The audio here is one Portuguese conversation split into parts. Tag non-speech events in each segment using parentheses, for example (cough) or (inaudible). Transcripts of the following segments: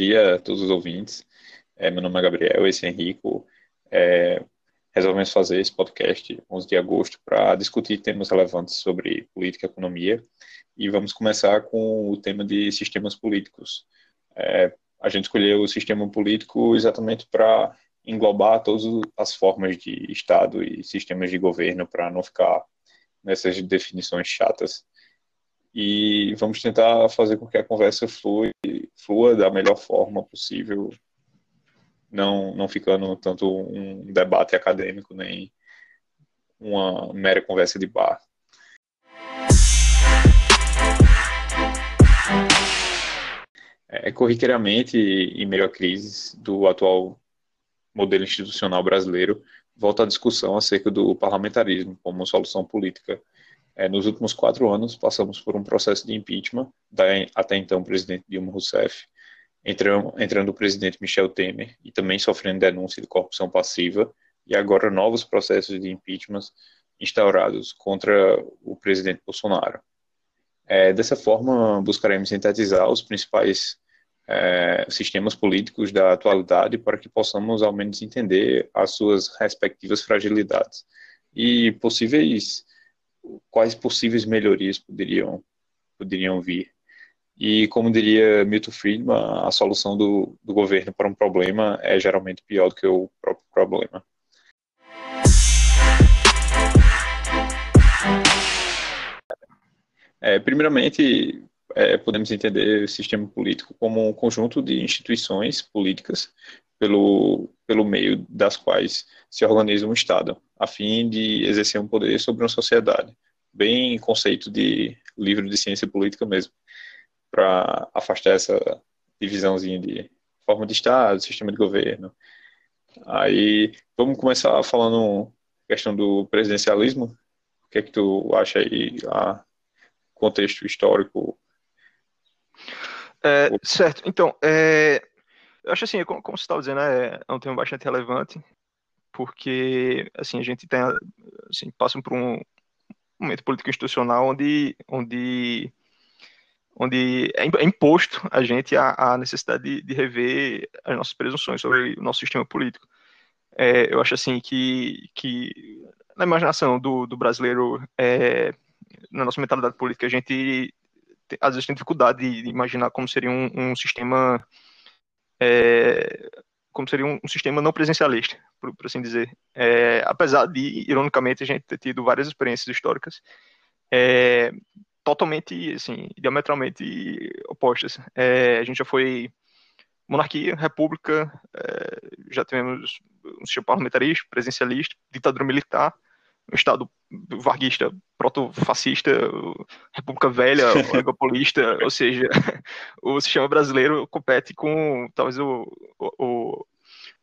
dia a todos os ouvintes. É, meu nome é Gabriel, esse é Henrico. É, resolvemos fazer esse podcast 11 de agosto para discutir temas relevantes sobre política e economia. E vamos começar com o tema de sistemas políticos. É, a gente escolheu o sistema político exatamente para englobar todas as formas de Estado e sistemas de governo para não ficar nessas definições chatas e vamos tentar fazer com que a conversa flui, flua da melhor forma possível, não, não ficando tanto um debate acadêmico nem uma mera conversa de bar. É, corriqueiramente, em meio à crise do atual modelo institucional brasileiro, volta a discussão acerca do parlamentarismo como solução política é, nos últimos quatro anos, passamos por um processo de impeachment da até então presidente Dilma Rousseff, entrando, entrando o presidente Michel Temer e também sofrendo denúncia de corrupção passiva, e agora novos processos de impeachment instaurados contra o presidente Bolsonaro. É, dessa forma, buscaremos sintetizar os principais é, sistemas políticos da atualidade para que possamos, ao menos, entender as suas respectivas fragilidades e possíveis quais possíveis melhorias poderiam, poderiam vir. E, como diria Milton Friedman, a solução do, do governo para um problema é geralmente pior do que o próprio problema. É, primeiramente, é, podemos entender o sistema político como um conjunto de instituições políticas pelo, pelo meio das quais se organiza um Estado, a fim de exercer um poder sobre uma sociedade. Bem conceito de livro de ciência política mesmo, para afastar essa divisãozinha de forma de Estado, sistema de governo. Aí, vamos começar falando questão do presidencialismo. O que é que tu acha aí, a contexto histórico? É, certo, então, é, eu acho assim, como, você estava dizendo, é, é um tema bastante relevante, porque assim, a gente tem, assim, passa por um momento político institucional onde, onde, onde é, é imposto a gente a, a necessidade de, de, rever as nossas presunções sobre o nosso sistema político. É, eu acho assim que, que na imaginação do, do brasileiro, é, na nossa mentalidade política, a gente às vezes tem dificuldade de imaginar como seria um, um sistema é, como seria um, um, sistema não presencialista, por, por assim dizer. É, apesar de, ironicamente, a gente ter tido várias experiências históricas é, totalmente, assim, diametralmente opostas. É, a gente já foi monarquia, república, é, já tivemos um sistema parlamentarista, presencialista, ditadura militar, um Estado varguista, proto-fascista, República Velha, (laughs) oligopolista, ou seja, (laughs) o sistema brasileiro compete com, talvez o, o,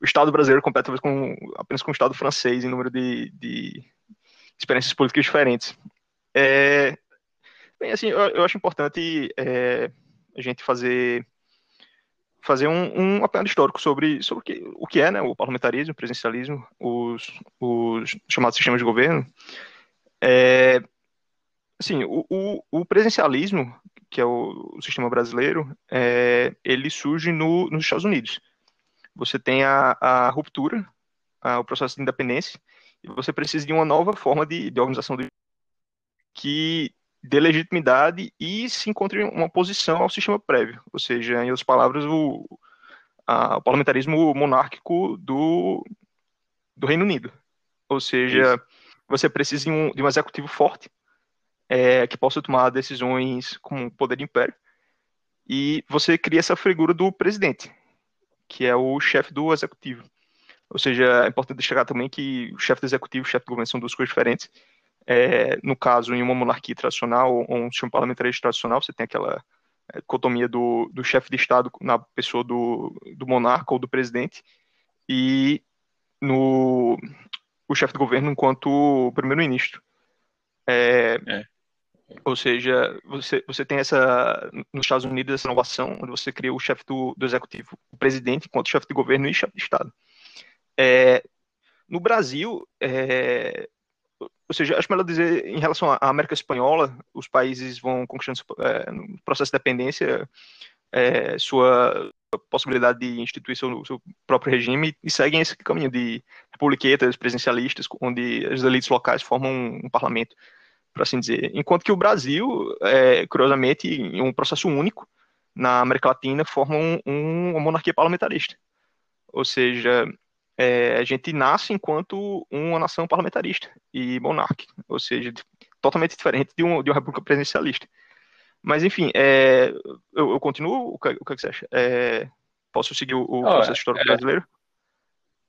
o Estado brasileiro compete talvez com, apenas com o Estado francês em número de, de experiências políticas diferentes. É, bem, assim, eu, eu acho importante é, a gente fazer fazer um, um apanhado histórico sobre, sobre o, que, o que é né, o parlamentarismo, o presidencialismo, os, os chamados sistemas de governo. É, assim, o, o, o, presidencialismo, que é o, o sistema brasileiro, é, ele surge no, nos Estados Unidos. Você tem a, a ruptura, a, o processo de independência, e você precisa de uma nova forma de, de organização do que dê legitimidade e se encontre uma posição ao sistema prévio, ou seja, em outras palavras, o, a, o parlamentarismo monárquico do, do Reino Unido. Ou seja, Isso. você precisa de um, de um executivo forte é, que possa tomar decisões com poder de império, e você cria essa figura do presidente, que é o chefe do executivo. Ou seja, é importante destacar também que o chefe do executivo e o chefe do governo são duas coisas diferentes, é, no caso, em uma monarquia tradicional ou um sistema parlamentar tradicional, você tem aquela é, dicotomia do, do chefe de Estado na pessoa do, do monarca ou do presidente, e no o chefe do governo enquanto primeiro-ministro. É, é. Ou seja, você, você tem essa, nos Estados Unidos, essa inovação, onde você cria o chefe do, do executivo, o presidente, enquanto chefe de governo e chefe de Estado. É, no Brasil, é, ou seja, acho melhor dizer, em relação à América Espanhola, os países vão conquistando, é, no processo de dependência, é, sua, possibilidade de instituir seu, seu, próprio regime e seguem esse caminho de republiquetas presidencialistas, onde as elites locais formam um, parlamento, por assim dizer. Enquanto que o Brasil, é, curiosamente, em um processo único na América Latina, forma um, um, uma monarquia parlamentarista. Ou seja, é, a gente nasce enquanto uma nação parlamentarista e monárquica, ou seja, totalmente diferente de, um, de uma república presidencialista. Mas, enfim, é, eu, eu, continuo? O que, o que você acha? É, posso seguir o, o processo histórico é, brasileiro?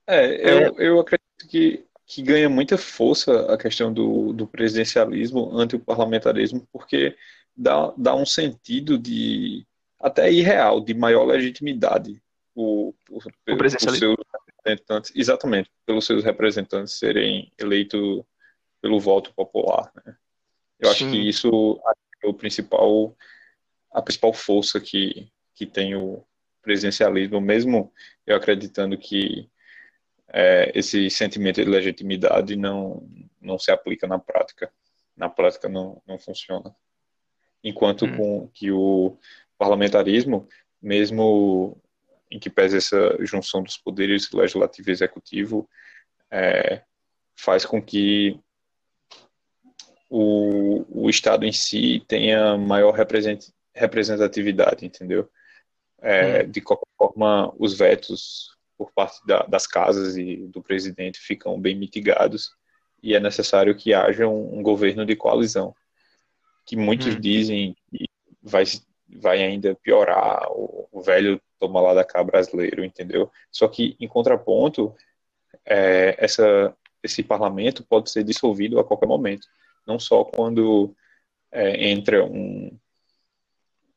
É, eu, eu acredito que, que ganha muita força a questão do, do presidencialismo ante o parlamentarismo, porque dá, dá um sentido de até irreal, de maior legitimidade por, por, por seus representantes, exatamente, pelos seus representantes serem eleitos pelo voto popular. Né? Eu Sim. acho que isso o principal a principal força que, que tem o presidencialismo, mesmo eu acreditando que é, esse sentimento de legitimidade não, não se aplica na prática. Na prática não, não funciona. Enquanto hum. com que o parlamentarismo, mesmo em que pese essa junção dos poderes legislativo e executivo, é, faz com que o, o Estado em si tenha maior representatividade, entendeu? É, hum. De qualquer forma, os vetos por parte da, das casas e do presidente ficam bem mitigados e é necessário que haja um, um governo de coalizão, que muitos hum. dizem que vai, vai ainda piorar o, o velho toma lá da cá brasileiro, entendeu? Só que, em contraponto, é, essa, esse parlamento pode ser dissolvido a qualquer momento não só quando é, entra um,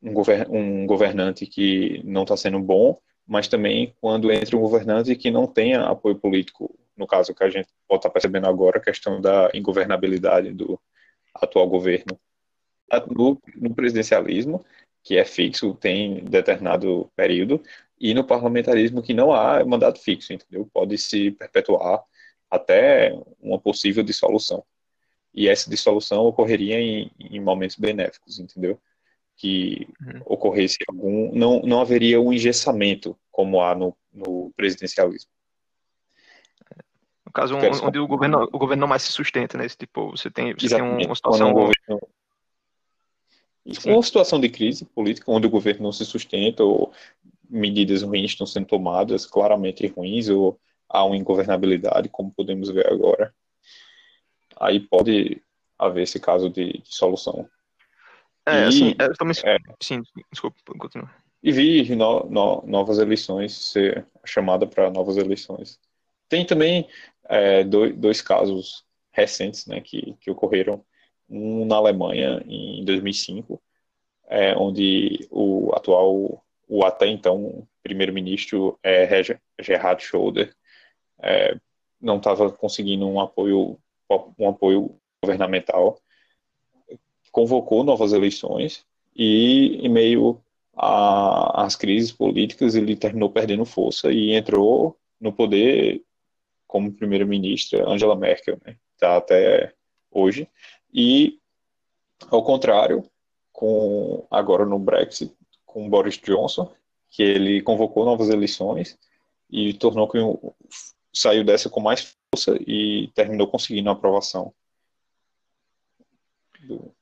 um, govern, um governante que não está sendo bom, mas também quando entra um governante que não tenha apoio político, no caso que a gente pode estar percebendo agora, a questão da ingovernabilidade do atual governo. No, no presidencialismo, que é fixo, tem determinado período, e no parlamentarismo que não há mandato fixo, entendeu? Pode se perpetuar até uma possível dissolução e essa dissolução ocorreria em, em momentos benéficos, entendeu? Que uhum. ocorresse algum, não, não haveria um engessamento como há no, no presidencialismo. No caso, um, onde o governo, o governo não mais se sustenta, né? Tipo, você tem, você tem uma situação... Um governo... Uma situação de crise política, onde o governo não se sustenta, ou medidas ruins estão sendo tomadas, claramente ruins, ou há uma ingovernabilidade, como podemos ver agora aí pode haver esse caso de, de solução. É, e, assim, eu também... É, sim, desculpa, continua. E vi no, no, novas eleições, ser chamada para novas eleições. Tem também é, dois, dois casos recentes né, que, que ocorreram. Um na Alemanha, em 2005, é, onde o atual, o até então primeiro-ministro é, Gerhard Schröder é, não estava conseguindo um apoio um apoio governamental, convocou novas eleições e, em meio às crises políticas, ele terminou perdendo força e entrou no poder como primeira-ministra Angela Merkel, né? Tá até hoje. E, ao contrário, com agora no Brexit, com Boris Johnson, que ele convocou novas eleições e tornou que saiu dessa com mais força e terminou conseguindo a aprovação.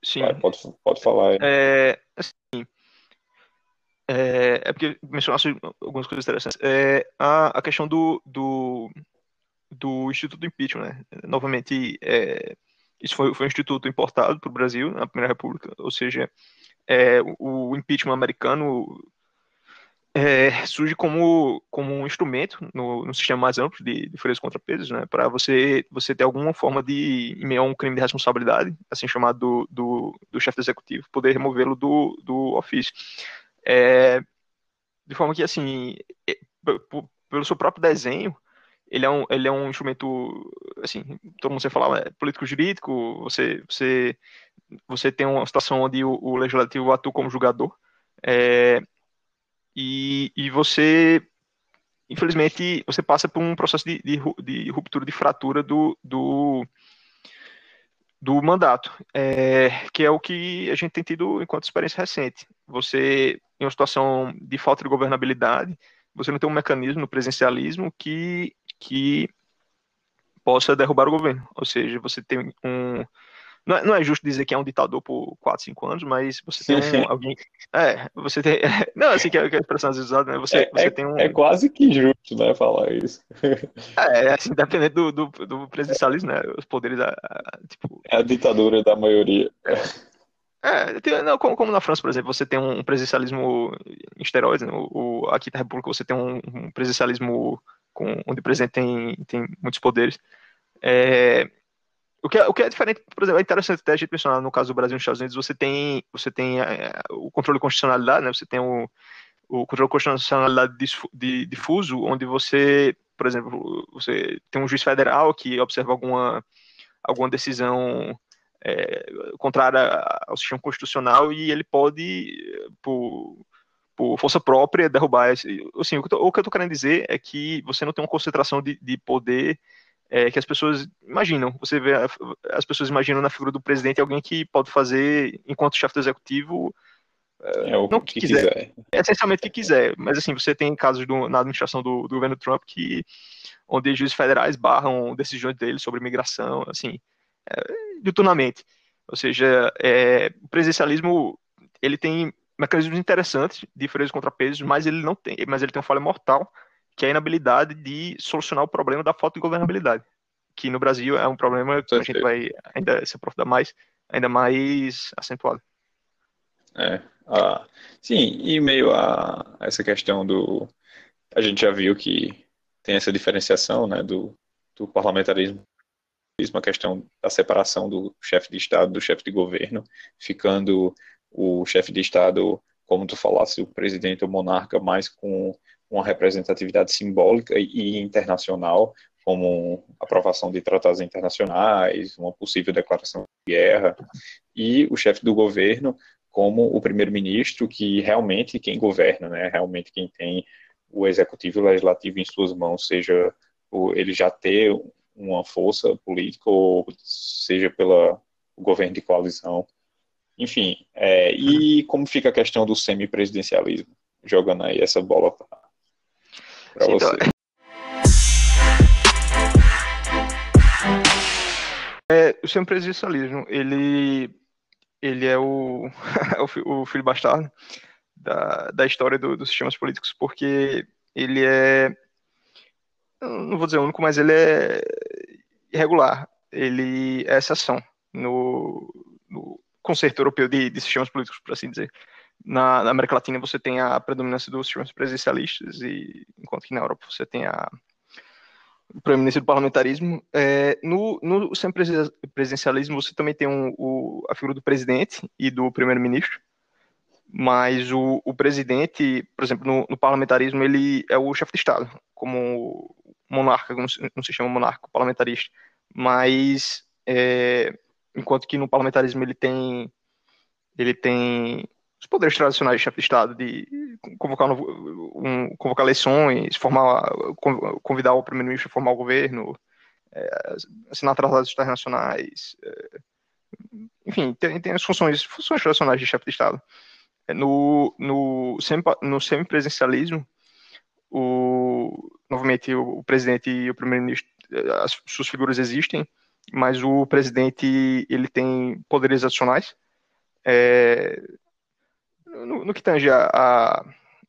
Sim. Vai, pode, pode falar. É, assim, é, é porque mencionasse algumas coisas interessantes. É, a, a questão do, do, do Instituto do Impeachment, né? Novamente, é, isso foi, foi um instituto importado para o Brasil, na Primeira República, ou seja, é, o, o impeachment americano é, surge como, como um instrumento no, no sistema mais amplo de, de freios contrapesos, né, para você, você ter alguma forma de, em meio a um crime de responsabilidade, assim chamado do, do, do chefe executivo, poder removê-lo do, do ofício. É, de forma que, assim, é, pelo seu próprio desenho, ele é um, ele é um instrumento, assim, todo mundo você fala, é político-jurídico, você, você, você tem uma situação onde o, o legislativo atua como julgador, é, e, e você, infelizmente, você passa por um processo de, de, de ruptura, de fratura do, do, do mandato, é, que é o que a gente tem tido enquanto experiência recente. Você, em uma situação de falta de governabilidade, você não tem um mecanismo no presencialismo que, que possa derrubar o governo. Ou seja, você tem um. Não é, não é justo dizer que é um ditador por 4, 5 anos, mas você tem um, alguém. É, você tem. (laughs) Não, assim que é, que é a expressão às vezes usada, né? Você, é, você é, tem um. É quase que justo, né, falar isso. É, assim, dependendo do, do, do presidencialismo, né? Os poderes. Tipo... É a ditadura da maioria. É, tem, não, como, como, na França, por exemplo, você tem um presidencialismo em esteroides, né? o, o, aqui na República você tem um, um presidencialismo com, onde o presidente tem, tem muitos poderes. É, o, que é, o que é diferente, por exemplo, é interessante até a gente mencionar no caso do Brasil e dos Estados Unidos, você tem, você tem é, o controle de constitucionalidade, né? você tem o, o controle de constitucionalidade difuso, onde você, por exemplo, você tem um juiz federal que observa alguma, alguma decisão é, contrária ao sistema constitucional e ele pode, por, por força própria, derrubar. Esse, assim, o que, eu estou querendo dizer é que você não tem uma concentração de, de poder é, que as pessoas imaginam. Você vê, as pessoas imaginam na figura do presidente alguém que pode fazer, enquanto chefe do executivo, é o não que, que quiser. quiser. É essencialmente o que quiser. Mas assim, você tem casos do, na administração do, do, governo Trump que onde juízes federais barram decisões dele sobre imigração, assim, é, diuturnamente. Ou seja, é, o presidencialismo ele tem mecanismos interessantes de freios contrapesos, mas ele não tem, mas ele tem uma falha mortal, que é a inabilidade de solucionar o problema da falta de governabilidade, que no Brasil é um problema que a gente vai ainda se aprofundar mais, ainda mais acentuado. É, ah, sim, e meio a essa questão do, a gente já viu que tem essa diferenciação, né, do, do parlamentarismo a questão da separação do chefe de Estado do chefe de governo, ficando o chefe de Estado, como tu falasse, o presidente ou monarca, mais com uma representatividade simbólica e internacional, como aprovação de tratados internacionais, uma possível declaração de guerra, e o chefe do governo como o primeiro-ministro, que realmente quem governa, né, realmente quem tem o executivo e o legislativo em suas mãos, seja ele já ter uma força política, ou seja pela governo de coalizão. Enfim, é, e como fica a questão do semipresidencialismo? Jogando aí essa bola para você. Então, é, o semipresidencialismo, ele, ele é o, (laughs) o filho bastardo da, da história do, dos sistemas políticos, porque ele é não vou dizer único, mas ele é irregular. Ele é exceção no, no conceito europeu de, de, sistemas políticos, por assim dizer. Na, na, América Latina você tem a predominância dos sistemas presidencialistas, e, enquanto que na Europa você tem a predominância do parlamentarismo. É, no, no presidencialismo você também tem um, o, a figura do presidente e do primeiro-ministro, mas o, o, presidente, por exemplo, no, no, parlamentarismo, ele é o chefe de Estado, como monarca, não se chama monarca, parlamentarista, mas é, enquanto que no parlamentarismo ele tem ele tem os poderes tradicionais de chefe de Estado de convocar, um, convocar eleições, formar, convidar o primeiro-ministro a formar o governo, é, assinar tratados internacionais, é, enfim, tem, tem as funções, funções tradicionais de chefe de Estado. É, no, no, no semipresencialismo, o, novamente, o, o presidente e o primeiro-ministro, as suas figuras existem, mas o presidente ele tem poderes adicionais. É, no, no, que tange a, a,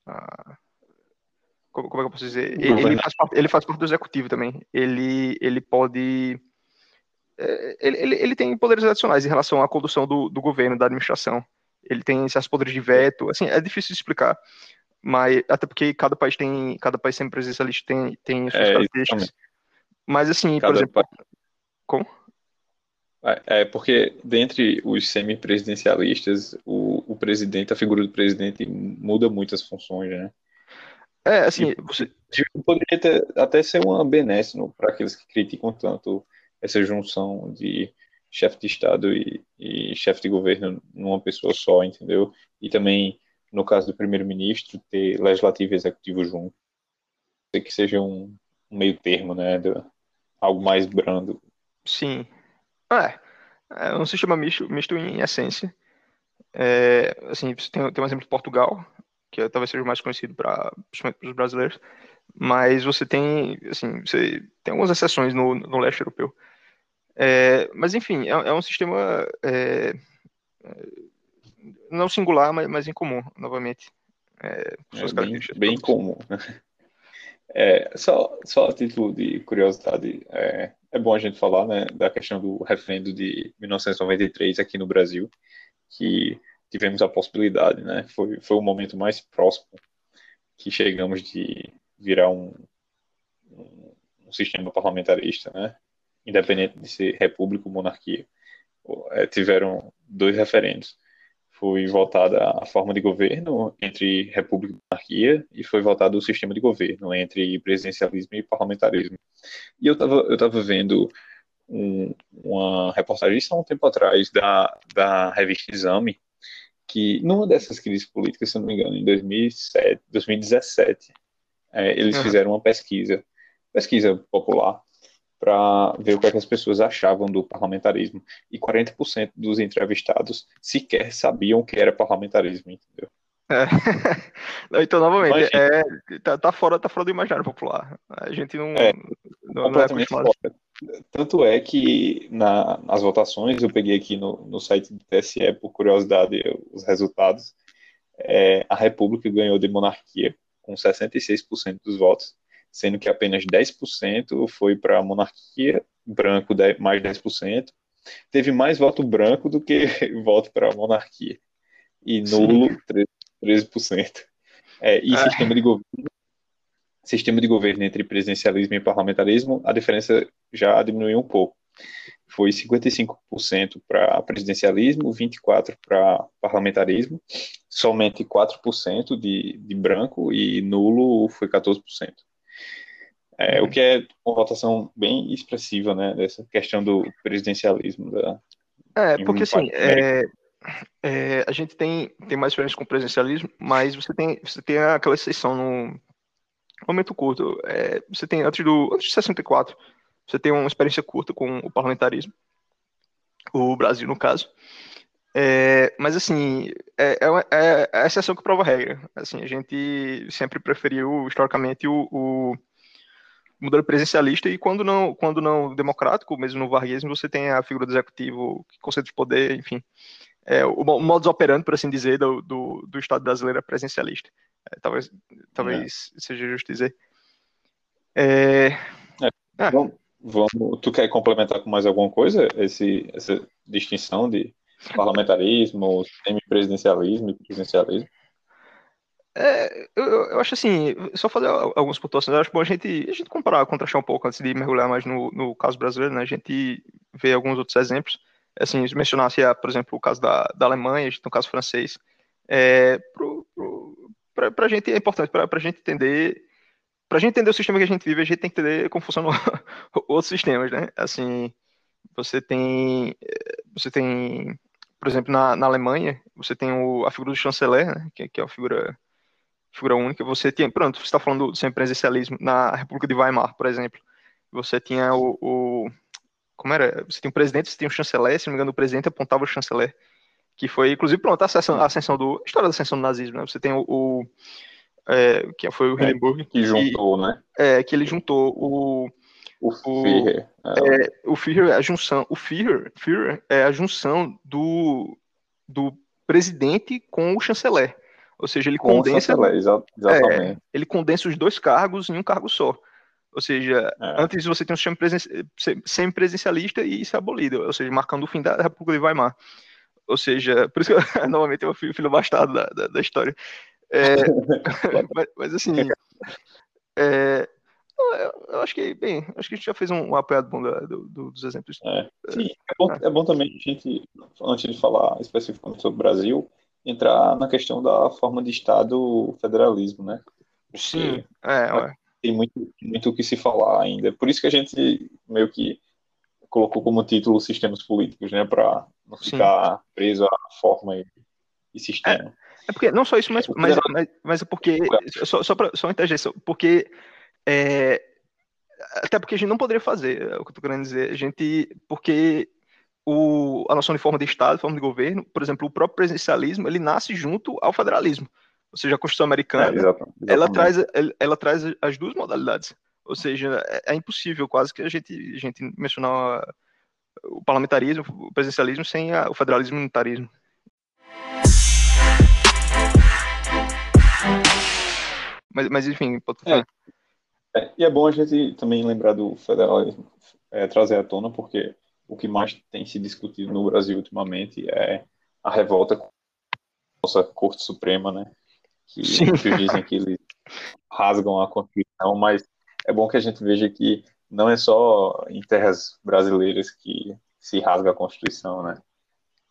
a como, como, é que eu posso dizer? Ele, ele, faz parte, ele faz parte do executivo também. Ele, ele pode. É, ele, ele, ele tem poderes adicionais em relação à condução do, do governo, da administração. Ele tem esses poderes de veto. Assim, é difícil de explicar mas até porque cada país tem, cada país sempre presencialista tem, tem suas é, características. Mas assim, cada por exemplo, pa... como? É, é porque dentre os semipresidencialistas, o presidente, a figura do presidente muda muitas funções, né? É, assim, você poderia ter, até ser uma benesse para aqueles que criticam tanto essa junção de chefe de Estado e, e chefe de governo numa pessoa só, entendeu? E também no caso do primeiro-ministro, ter legislativo e executivo junto. Que seja um, um meio termo, né? Algo mais brando. Sim. É, é um sistema misto, misto em essência. É, assim, tem, tem um exemplo de Portugal, que talvez seja mais conhecido para os brasileiros, mas você tem, assim, você tem algumas exceções no, no leste europeu. É, mas, enfim, é, é um sistema é, é não singular, mas, mas incomum, novamente. É, é bem, bem comum. É, só, só a título de curiosidade, é, é bom a gente falar né, da questão do referendo de 1993 aqui no Brasil, que tivemos a possibilidade, né? Foi, foi o momento mais próximo que chegamos de virar um, um, sistema parlamentarista, né? Independente de ser república ou monarquia. É, tiveram dois referendos. Foi votada a forma de governo entre república e monarquia e foi votado o sistema de governo entre presidencialismo e parlamentarismo. E eu estava eu tava vendo um, uma reportagem há um tempo atrás da, da revista Exame, que numa dessas crises políticas, se não me engano, em 2007, 2017, é, eles uhum. fizeram uma pesquisa, pesquisa popular, para ver o que, é que, as pessoas achavam do parlamentarismo. E 40% dos entrevistados sequer sabiam o que era parlamentarismo, entendeu? É. (laughs) então, novamente, é, tá, tá, fora, tá fora do imaginário popular. A gente não, é, não, não é acostumado. Fora. Tanto é que na, nas votações, eu peguei aqui no, no site do TSE, por curiosidade, os resultados. É, a República ganhou de monarquia com 66% dos votos, sendo que apenas 10% foi para a monarquia, branco mais 10%. Teve mais voto branco do que (laughs) voto para a monarquia. E nulo, 13%. É, e ah. sistema de governo sistema de governo entre presidencialismo e parlamentarismo, a diferença já diminuiu um pouco. Foi 55% para presidencialismo, 24% para parlamentarismo, somente 4% de, de branco e nulo foi 14%. É, o que é uma votação bem expressiva, né, dessa questão do presidencialismo. Da, é, porque assim, é, é, a gente tem, tem mais experiência com o presidencialismo, mas você tem, você tem aquela exceção no, momento curto. É, você tem, antes, do, antes de 64, você tem uma experiência curta com o parlamentarismo, o Brasil, no caso. É, mas, assim, é, é, é, a exceção que prova a regra. Assim, a gente sempre preferiu, historicamente, o, o modelo presidencialista e, quando não, quando não democrático, mesmo no varguesmo, você tem a figura do executivo que concentra de poder, enfim. É, o, o modus operandi, por assim dizer, do, do, do Estado brasileiro é presencialista. É, talvez talvez é. seja justo dizer. É... É, vamos, vamos, tu quer complementar com mais alguma coisa esse, essa distinção de parlamentarismo, semipresidencialismo e presidencialismo? É, eu, eu, acho assim, só fazer algumas pontuações, eu acho bom a gente, a gente comparar, contrastar um pouco antes de mergulhar mais no, no caso brasileiro, né? A gente vê alguns outros exemplos. Assim, mencionasse, por exemplo, o caso da, da Alemanha, a gente tem o caso francês. É, para a gente é importante, para a gente entender. Para a gente entender o sistema que a gente vive, a gente tem que entender como funcionam (laughs) outros sistemas, né? Assim, você tem, você tem, por exemplo, na, na Alemanha, você tem o, a figura do chanceler, né? que, que é uma figura, figura única. Você tem, pronto, você está falando do semipresencialismo na República de Weimar, por exemplo. Você tinha o como era? Você tinha o presidente, você tinha o chanceler, se não me engano, o presidente apontava o chanceler que foi, inclusive, pronto, a ascensão, a ascensão do. A história da ascensão do nazismo, né? Você tem o. o é, que foi o é, Hindenburg. que juntou, né? É, que ele juntou o. O Führer. É, é, o Führer é a junção. O Führer, Führer é a junção do, do presidente com o chanceler. Ou seja, ele com condensa. Chanceler, exatamente. É, ele condensa os dois cargos em um cargo só. Ou seja, é. antes você tem um sistema semipresidencialista e isso é abolido, ou seja, marcando o fim da República de Weimar. Ou seja, (laughs) por isso que eu, (laughs) novamente eu fui o filho bastardo da, da, da história. É, (laughs) mas, mas, assim, é, eu acho que, bem, acho que a gente já fez um, um apoiado bom do, do, dos exemplos. É, sim, é bom, é bom também a gente, antes de falar especificamente sobre o Brasil, entrar na questão da forma de Estado federalismo, né? Porque sim, é, tem muito, muito o que se falar ainda. Por isso que a gente meio que colocou como título sistemas políticos, né? Para não ficar Sim. preso à forma e, e sistema. É, é, porque, não só isso, mas, mas, mas, mas é porque, só, só, pra, só uma interjeição, porque, é, até porque a gente não poderia fazer, é o que eu tô querendo dizer, a gente, porque o, a noção de forma de Estado, forma de governo, por exemplo, o próprio presidencialismo, ele nasce junto ao federalismo, ou seja, a Constituição americana, é, exatamente, exatamente. ela traz ela traz as duas modalidades. Ou seja, é, é impossível quase que a gente a gente mencionar o parlamentarismo, o presidencialismo sem a, o federalismo e o unitarismo. Mas, mas enfim, pode falar. É. é. e é bom a gente também lembrar do federalismo, é, trazer à tona, porque o que mais tem se discutido no Brasil ultimamente é a revolta com a nossa Corte Suprema, né? Que dizem que eles rasgam a Constituição, mas é bom que a gente veja que não é só em terras brasileiras que se rasga a Constituição, né?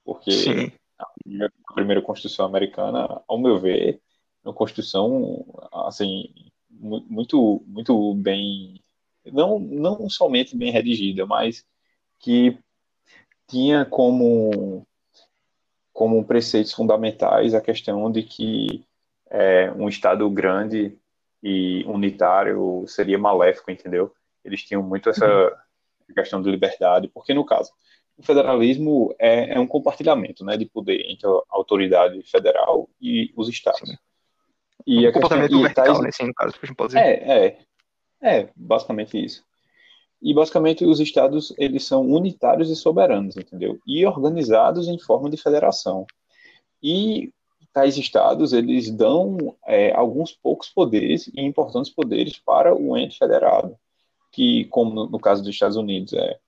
Porque a primeira, a primeira Constituição americana, ao meu ver, é uma Constituição assim muito muito bem não não somente bem redigida, mas que tinha como como preceitos fundamentais a questão de que é, um Estado grande e unitário seria maléfico, entendeu? Eles tinham muito essa uhum. questão de liberdade, porque no caso, o federalismo é, é, um compartilhamento né, de poder entre a autoridade federal e os estados. Sim. E um a comportamento questão, vertical, tá, né, sim, no caso, a gente pode dizer. É, é, é, basicamente isso. E basicamente os estados eles são unitários e soberanos, entendeu? E organizados em forma de federação. E tais estados eles dão é, alguns poucos poderes e importantes poderes para o ente federado, que como no, no caso dos Estados Unidos é,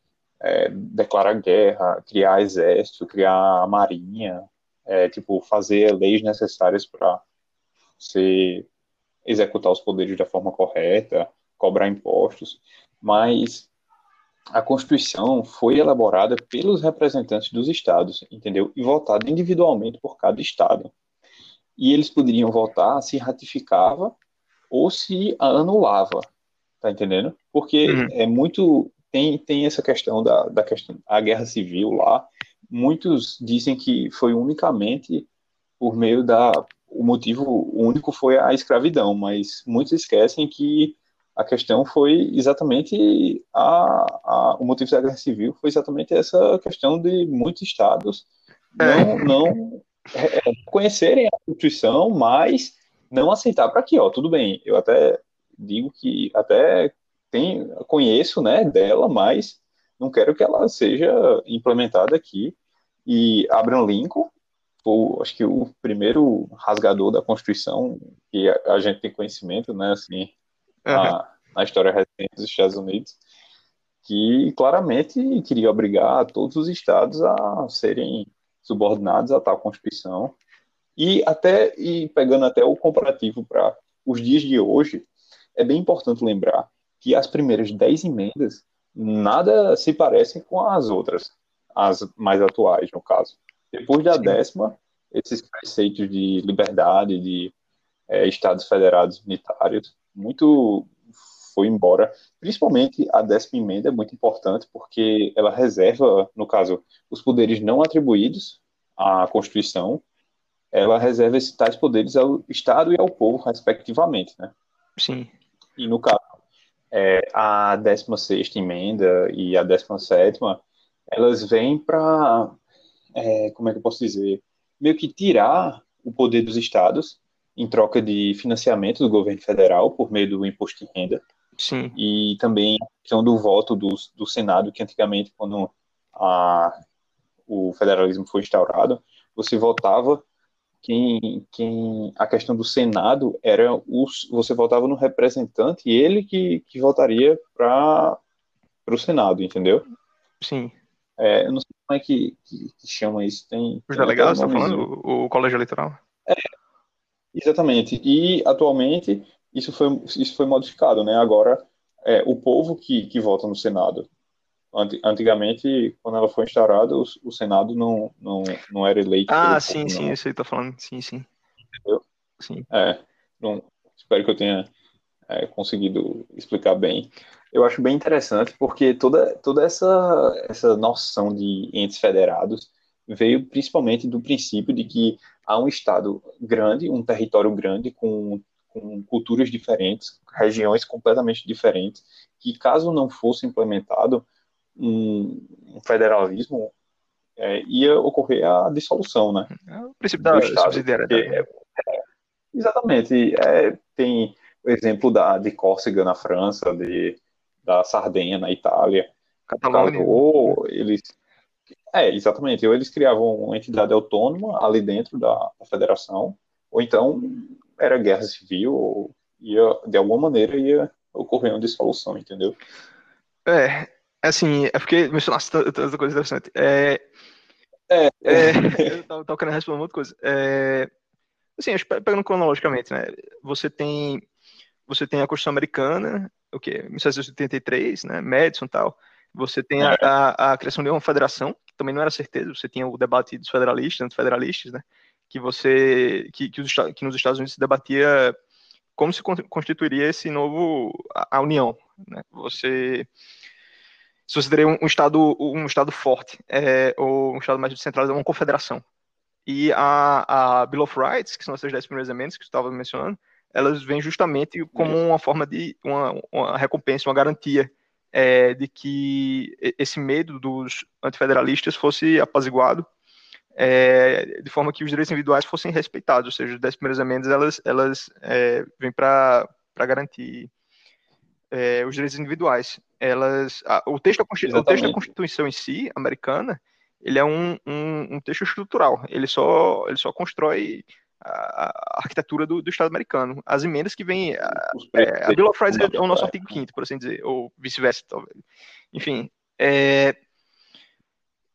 é, declarar guerra, criar exército, criar marinha, é, tipo fazer leis necessárias para se executar os poderes da forma correta, cobrar impostos mas a Constituição foi elaborada pelos representantes dos estados, entendeu? E votada individualmente por cada estado. E eles poderiam votar se ratificava ou se anulava, tá entendendo? Porque uhum. é muito tem, tem essa questão da, da questão a guerra civil lá. Muitos dizem que foi unicamente por meio da o motivo único foi a escravidão, mas muitos esquecem que a questão foi exatamente a, a, o motivo da guerra civil foi exatamente essa questão de muitos estados não, é. não é, conhecerem a Constituição, mas não aceitar para aqui, ó, tudo bem, eu até digo que até tem, conheço, né, dela, mas não quero que ela seja implementada aqui. E Abraham Lincoln, foi, acho que o primeiro rasgador da Constituição que a, a gente tem conhecimento, né, assim, na, na história recente dos Estados Unidos, que claramente queria obrigar todos os estados a serem subordinados a tal Constituição. E até e pegando até o comparativo para os dias de hoje, é bem importante lembrar que as primeiras dez emendas nada se parecem com as outras, as mais atuais, no caso. Depois da Sim. décima, esses preceitos de liberdade, de é, estados federados unitários, muito foi embora. Principalmente a décima emenda é muito importante porque ela reserva, no caso, os poderes não atribuídos à Constituição, ela reserva esses tais poderes ao Estado e ao povo, respectivamente, né? Sim. E no caso, é, a 16 emenda e a 17 elas vêm para, é, como é que eu posso dizer, meio que tirar o poder dos estados em troca de financiamento do governo federal por meio do imposto de renda. Sim. E também a questão do voto do, do Senado, que antigamente, quando a, o federalismo foi instaurado, você votava quem, quem a questão do Senado era os, você votava no representante e ele que, que votaria para o Senado, entendeu? Sim. É, eu não sei como é que, que, que chama isso. Tem, Os delegados, tá falando? O, o colégio eleitoral? É, Exatamente. E atualmente isso foi, isso foi modificado, né? Agora é o povo que, que vota no Senado. Antigamente, quando ela foi instaurada, o, o Senado não, não, não era eleito. Ah, sim, povo, sim, isso aí tá falando. Sim, sim. Entendeu? Sim. É, não, espero que eu tenha é, conseguido explicar bem. Eu acho bem interessante porque toda, toda essa, essa noção de entes federados veio principalmente do princípio de que há um Estado grande, um território grande, com, com culturas diferentes, regiões completamente diferentes, que caso não fosse implementado um, um federalismo, é, ia ocorrer a dissolução, né? É o princípio da subsidiariedade. É, é, Exatamente. É, tem o exemplo da, de Córcega na França, de, da Sardenha na Itália. Catalônia. Ou eles. É, exatamente. Ou eles criavam uma entidade autônoma ali dentro da, da federação, ou então era guerra civil, ou ia, de alguma maneira ia ocorrer uma dissolução, entendeu? É, assim, é porque mencionasse tanta coisa interessante. É, É, é, eu tava, tava querendo responder uma outra coisa. É, assim, acho pegando cronologicamente, né? Você tem, você tem a Constituição Americana, o quê? 1783, né? Madison e tal. Você tem a, a, a criação de uma federação, que também não era certeza. Você tinha o debate dos federalistas, antifederalistas, né? Que você, que, que, os, que nos Estados Unidos se debatia como se con- constituiria esse novo a, a União, né? Você se você teria um, um estado um estado forte é, ou um estado mais descentralizado, uma confederação. E a, a Bill of Rights, que são essas dez primeiras emendas que você estava mencionando, elas vêm justamente como uma forma de uma, uma recompensa, uma garantia é, de que esse medo dos antifederalistas fosse apaziguado, é, de forma que os direitos individuais fossem respeitados, ou seja, as dez primeiras emendas elas, elas é, vêm para garantir é, os direitos individuais. Elas, a- o, texto da, o texto da. Constituição em si, americana, ele é um, um, um texto estrutural. Ele só, ele só constrói a, a arquitetura do, do Estado americano. As emendas que vêm. A, é, a Bill of Rights é o nosso fundamentais. artigo 5 por assim dizer, ou vice-versa, talvez. Enfim. É,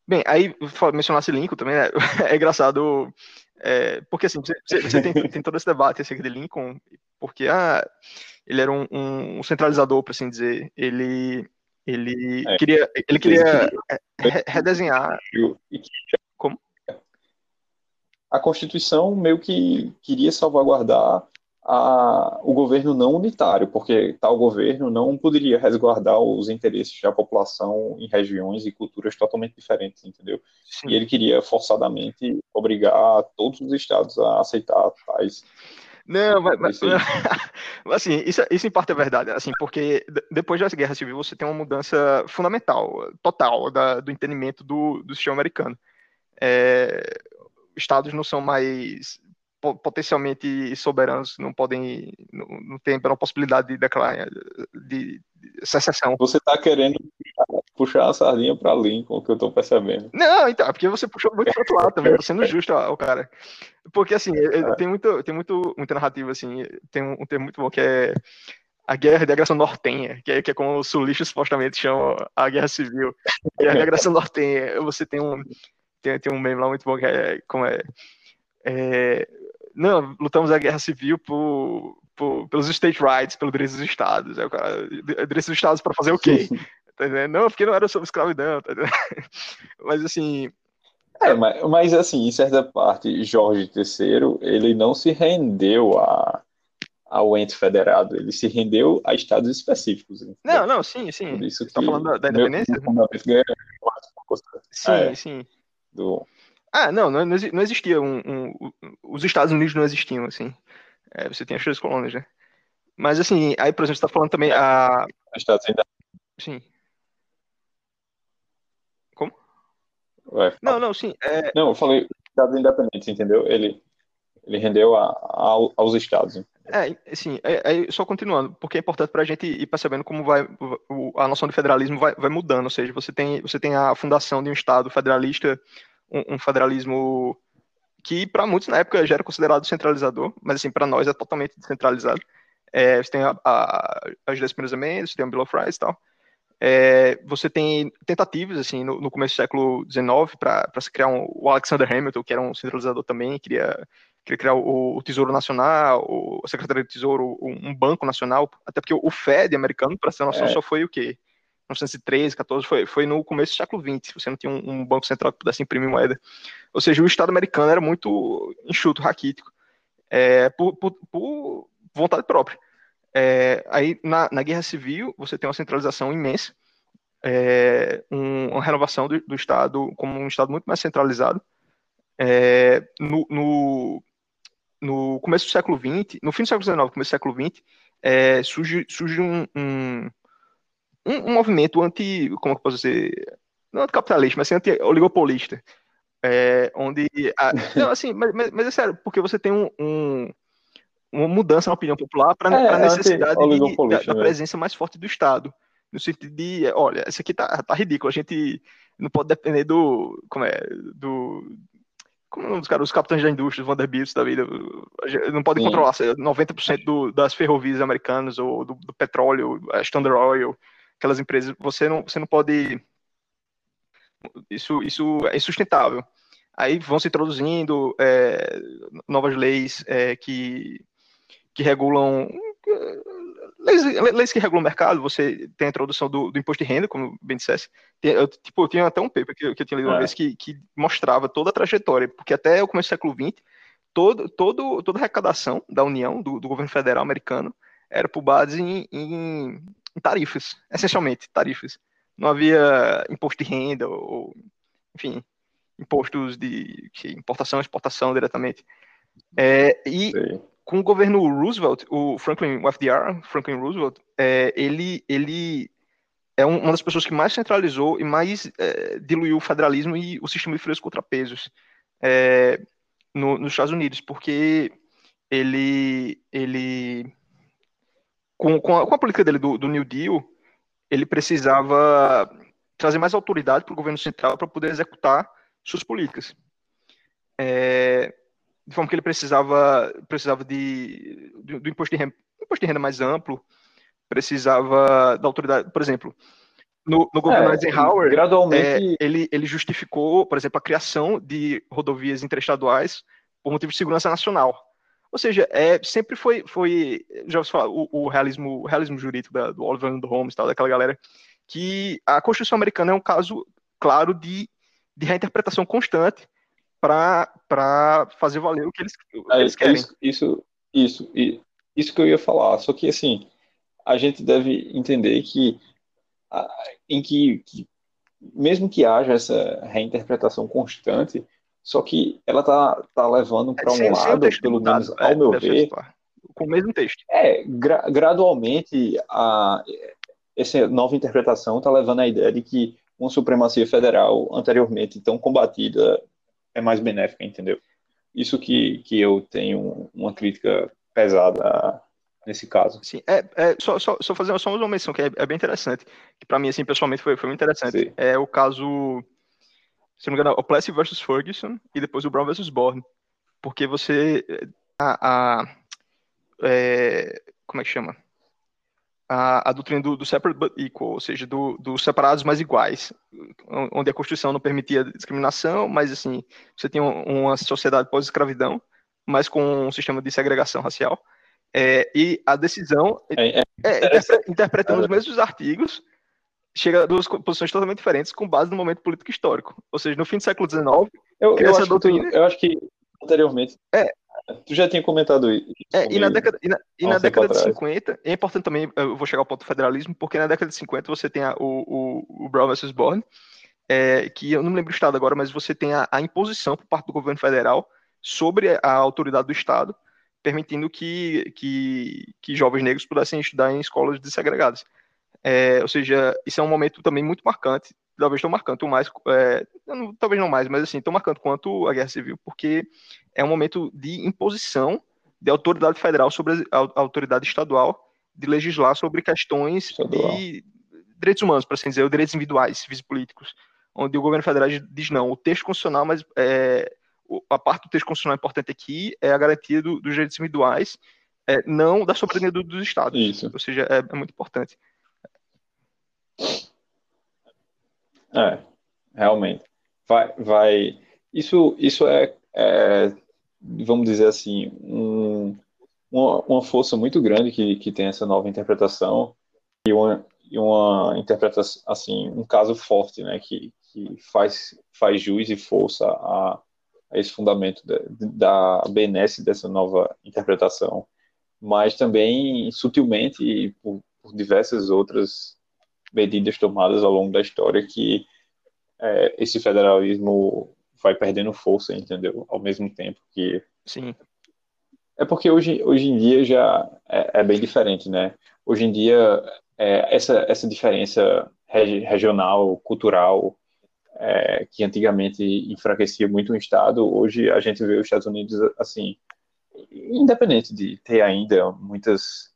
bem, aí mencionasse Lincoln também, né? (laughs) É engraçado. é, porque assim, você, você- tem, tem todo esse debate acerca de Lincoln, porque ah, ele era um, um centralizador, por assim dizer. Ele, ele É. queria, ele queria re- redesenhar. Como? A Constituição meio que queria salvaguardar a, o governo não unitário, porque tal governo não poderia resguardar os interesses da população em regiões e culturas totalmente diferentes, entendeu? Sim. E ele queria forçadamente obrigar todos os estados a aceitar tais. Não, mas, mas- (laughs) assim, isso, isso em parte é verdade, assim, porque de- depois da Guerra Civil você tem uma mudança fundamental, total, da- do entendimento do, do sistema americano. É, estados não são mais potencialmente soberanos, não podem, não, não tem a possibilidade de declarar de, de secessão. Você está querendo puxar, a sardinha para Lincoln, que eu estou percebendo. Não, então, é porque você puxou muito pro outro lado também, tô sendo justo ao cara. Porque, assim, é- é- tem, muito, tem muito, muita narrativa, assim, tem um, um termo muito bom que é a Guerra de Agressão Nortenha, que é, que é como os sulistas supostamente chamam a Guerra Civil. Guerra de Agressão Nortenha, você tem um, tem, tem um meme lá muito bom que é, como é, é não, lutamos a Guerra Civil por, por- pelos state rights, pelos direitos dos estados. Aí o cara, direitos dos estados para fazer o quê? Tá? Não, porque não era sobre escravidão, tá? (laughs) Mas assim, É, mas, mas assim, em certa parte, Jorge III, ele não se rendeu a, ao ente federado, ele se rendeu a estados específicos. entendeu? não, não, sim, sim. Por isso Você tá falando da, da meu- independência? meu mais força Sim, é. sim. do, Ah, não, não, não exi- não existia um, um- os Estados Unidos não existiam, assim. É, você tem as três colônias, né? Mas assim, aí, por exemplo, você tá falando também a. Estados Unidos. Sim. Ué, Não, não, sim. É, Não, eu falei estados independentes, entendeu? Ele, ele rendeu a, a- aos estados. É, assim, é, é, só continuando, porque é importante para a gente ir percebendo como vai a noção de federalismo vai, vai mudando, ou seja, você tem, você tem a fundação de um Estado federalista, um, um federalismo que para muitos na época já era considerado centralizador, mas assim, para nós é totalmente descentralizado. É, você tem a, a, as 10 primeiras emendas, você tem o Bill of Rights e tal. É, você tem tentativas, assim, no, no começo do século XIX para se criar um, o Alexander Hamilton, que era um centralizador também, queria queria criar o, o Tesouro Nacional, o, a Secretaria do Tesouro, um, um banco nacional, até porque o Fed americano, para ter noção, É. só foi o quê? 1913, 14, foi, foi no começo do século XX, você não tinha um, um banco central que pudesse imprimir moeda. Ou seja, o Estado americano era muito enxuto, raquítico, é, por, por, por vontade própria. É, aí, na, na Guerra Civil, você tem uma centralização imensa, é, um, uma renovação do, do Estado como um Estado muito mais centralizado. É, no, no, no começo do século XX, no fim do século XIX, começo do século XX, é, surge, surge um, um, um, um movimento anti, como eu posso dizer, não anticapitalista, mas assim, anti-oligopolista, é, onde, a, (laughs) não, assim, mas, mas, mas, é sério, porque você tem um, um, uma mudança na opinião popular para é, a necessidade de, da, da, presença mais forte do Estado. No sentido de, olha, isso aqui tá, tá ridículo, a gente não pode depender do. Como é? Do. Como é os caras, os capitães da indústria, os Vanderbilts da vida, não pode Sim. controlar 90% do, das ferrovias americanas ou do, do, petróleo, a Standard Oil, aquelas empresas, você não, você não pode. Isso, isso é insustentável. Aí vão se introduzindo é, novas leis é, que, que regulam leis, leis que regulam o mercado, você tem a introdução do, do imposto de renda, como bem dissesse. Tem, eu, tipo, eu tinha até um paper que, que eu tinha lido uma é. vez que, que mostrava toda a trajetória, porque até o começo do século XX, todo, todo, toda a arrecadação da União, do, do governo federal americano, era por base em, em, tarifas, essencialmente, tarifas. Não havia imposto de renda, ou, enfim, impostos de importação exportação diretamente. É, e Sim com o governo Roosevelt, o Franklin, o FDR, Franklin Roosevelt, é, ele, ele é uma das pessoas que mais centralizou e mais é, diluiu o federalismo e o sistema de freios contrapesos é, no, nos Estados Unidos, porque ele, ele com, com, a, com a política dele do, do New Deal, ele precisava trazer mais autoridade para o governo central para poder executar suas políticas. É, de forma que ele precisava, precisava de, do, do imposto, de renda, imposto de renda mais amplo, precisava da autoridade, por exemplo, no, no governo é, Eisenhower, gradualmente... É, ele, ele justificou, por exemplo, a criação de rodovias interestaduais por motivo de segurança nacional. Ou seja, é, sempre foi, foi já você fala, o, o realismo, o realismo jurídico da, do Oliver Holmes, tal, daquela galera, que a Constituição americana é um caso claro de, de reinterpretação constante para fazer valer o que eles, o que é, eles querem. Isso, isso, isso, isso que eu ia falar. Só que, assim, a gente deve entender que, em que, que mesmo que haja essa reinterpretação constante, só que ela tá, tá levando para um lado, pelo menos ao é, meu ver. Com o mesmo texto. É, gra gradualmente a, essa nova interpretação está levando à ideia de que uma supremacia federal anteriormente tão combatida é mais benéfica, entendeu? Isso que, que eu tenho uma crítica pesada nesse caso. Sim, é, é só, só, só fazer só uma menção que é, é bem interessante, que para mim, assim, pessoalmente foi, foi muito interessante. Sim. É o caso, se não me engano, o Plessy versus Ferguson e depois o Brown versus Bourne, porque você, a, a é, como é que chama? a, a doutrina do, do, separate but equal, ou seja, dos do separados mas iguais, onde a Constituição não permitia discriminação, mas assim, você tinha uma sociedade pós-escravidão, mas com um sistema de segregação racial. É, e a decisão, é, é, é interpre, interpretando os mesmos artigos, chega a duas posições totalmente diferentes com base no momento político histórico. Ou seja, no fim do século XIX, eu, eu, acho, doutrina... eu acho que anteriormente é, Tu já tinha comentado isso. É, e na década, e na, e na década de 50, é importante também, eu vou chegar ao ponto do federalismo, porque na década de 50 você tem a, o, o, o Brown versus Bourne, é, que eu não me lembro do estado agora, mas você tem a, a, imposição por parte do governo federal sobre a autoridade do estado, permitindo que, que, que jovens negros pudessem estudar em escolas desegregadas. É, ou seja, isso é um momento também muito marcante talvez tão marcante, mais, é, não, talvez não mais, mas assim, tão marcante quanto a Guerra Civil, porque é um momento de imposição de autoridade federal sobre a, a autoridade estadual de legislar sobre questões Estadual. de direitos humanos, para assim dizer, ou direitos individuais, civis políticos, onde o governo federal diz não, o texto constitucional, mas é, a parte do texto constitucional importante aqui é a garantia do, dos direitos individuais, é, não da soberania do, dos estados. Isso. Ou seja, é, é muito importante. É, realmente. Vai, vai. Isso, isso é, é vamos dizer assim, um, uma, uma força muito grande que, que tem essa nova interpretação e uma, e uma interpretação, assim, um caso forte, né, que, que faz, faz jus e força a, a esse fundamento da, da benesse dessa nova interpretação, mas também sutilmente por, por diversas outras medidas tomadas ao longo da história que é, esse federalismo vai perdendo força, entendeu? Ao mesmo tempo que. Sim. É porque hoje, hoje em dia já é, é bem diferente, né? Hoje em dia, é, essa, essa diferença regional, cultural, é, que antigamente enfraquecia muito um Estado, hoje a gente vê os Estados Unidos, assim, independente de ter ainda muitas,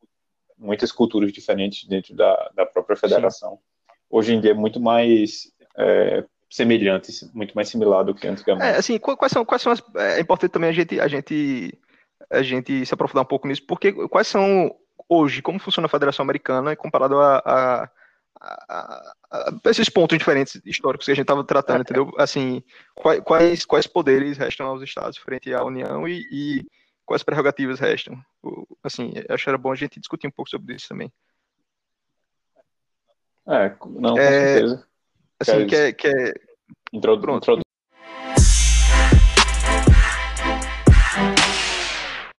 muitas culturas diferentes dentro da, da própria federação, Sim. hoje em dia é muito mais é, semelhante, muito mais similar do que antigamente. É, assim, quais são, quais são as, é importante também a gente, a gente, a gente se aprofundar um pouco nisso, porque quais são hoje, como funciona a Federação Americana comparado a, a, a, a esses pontos diferentes históricos que a gente estava tratando, é. entendeu? Assim, quais, quais poderes restam aos estados frente à União e, e quais prerrogativas restam? Assim, acho que era bom a gente discutir um pouco sobre isso também. É, não, com é, certeza. Assim, que é, que é... Introdu Pronto. Introdu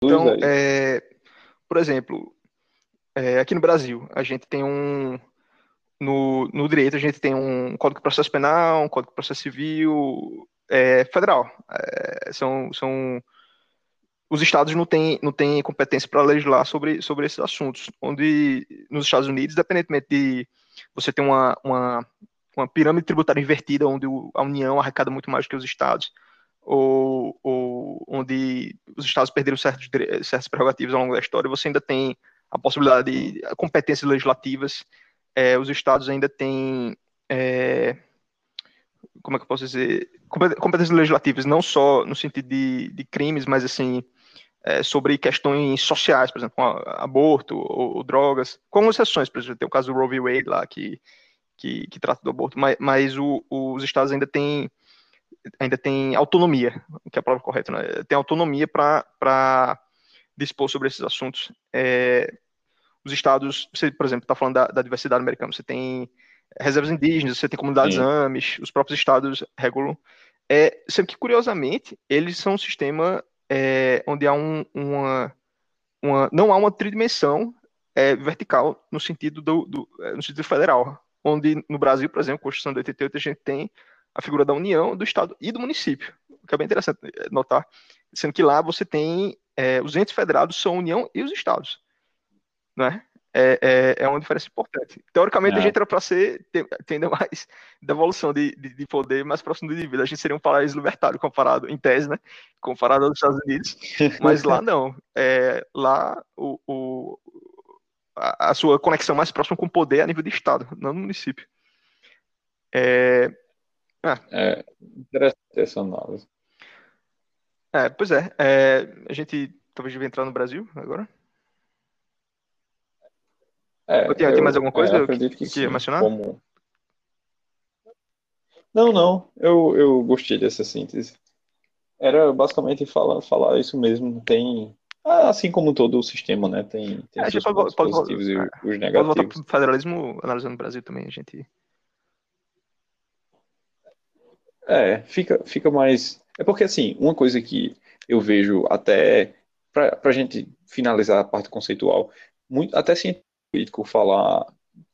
então, é, por exemplo, é, aqui no Brasil, a gente tem um. No, no direito, a gente tem um Código de Processo Penal, um Código de Processo Civil é, federal. É, são, são. Os estados não têm, não têm competência para legislar sobre, sobre esses assuntos. Onde, nos Estados Unidos, independentemente de você ter uma, uma, uma pirâmide tributária invertida, onde a União arrecada muito mais que os estados, ou, ou onde os estados perderam certos, certas prerrogativas ao longo da história, você ainda tem a possibilidade de competências legislativas. É, os estados ainda têm, é, como é que eu posso dizer, competências legislativas não só no sentido de, de crimes, mas assim é, sobre questões sociais, por exemplo, aborto ou, ou, drogas, com exceções, por exemplo, tem o caso do Roe v. Wade lá que que, que trata do aborto, mas, mas o, os estados ainda têm ainda tem autonomia, que é a palavra correta, né? Tem autonomia para dispor sobre esses assuntos. É, os estados, você, por exemplo, está falando da, da, diversidade americana, você tem reservas indígenas, você tem comunidades Sim. AMIs, os próprios estados regulam. É, sendo que, curiosamente, eles são um sistema é, onde há um, uma, uma, não há uma tridimensão é, vertical no sentido, do, do, é, no sentido federal, onde no Brasil, por exemplo, Constituição de 88, a gente tem a figura da União, do Estado e do município, o que é bem interessante notar, sendo que lá você tem é, os entes federados são a União e os estados. Né? É, é, é uma diferença importante. Teoricamente, é. a gente era para ser, ainda (laughs) mais devolução de, de, de, poder mais próximo do indivíduo. A gente seria um país libertário comparado, em tese, né? Comparado aos Estados Unidos. Mas lá (laughs) não. É, lá o, o a, a, sua conexão mais próxima com o poder é a nível de Estado, não no município. É, ah. é interessante essa análise. É, pois é, é, a gente talvez devia entrar no Brasil agora. É, eu, tem mais alguma coisa é, que, que, que mencionar? Como... Não, não, eu, eu gostei dessa síntese. Era basicamente falar, falar isso mesmo. Tem, assim como todo o sistema, né? Tem, tem é, os pode, pode, positivos e os negativos. Pode voltar para o federalismo analisando o Brasil também, a gente. É, fica, fica mais. É porque, assim, uma coisa que eu vejo até, para a gente finalizar a parte conceitual, muito, até científico falar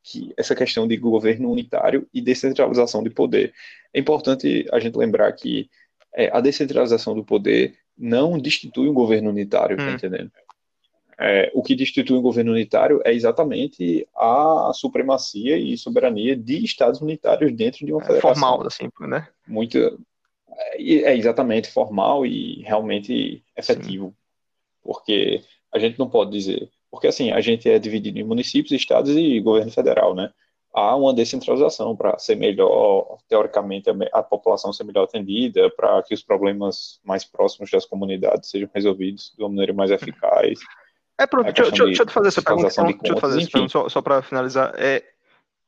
que essa questão de governo unitário e descentralização de poder. É importante a gente lembrar que é, a descentralização do poder não destitui um governo unitário, tá hum. tá entendendo? É, o que destitui um governo unitário é exatamente a supremacia e soberania de estados unitários dentro de uma é federação. Formal, assim, né? Muito, é, é exatamente formal e realmente efetivo. Sim. Porque a gente não pode dizer. Porque assim, a gente é dividido em municípios, estados e governo federal, né? Há uma descentralização para ser melhor, teoricamente, a, população ser melhor atendida, para que os problemas mais próximos das comunidades sejam resolvidos de uma maneira mais eficaz. É, pronto, deixa, deixa, deixa, eu te fazer essa pergunta, então, deixa eu te fazer essa pergunta só, só para finalizar. É,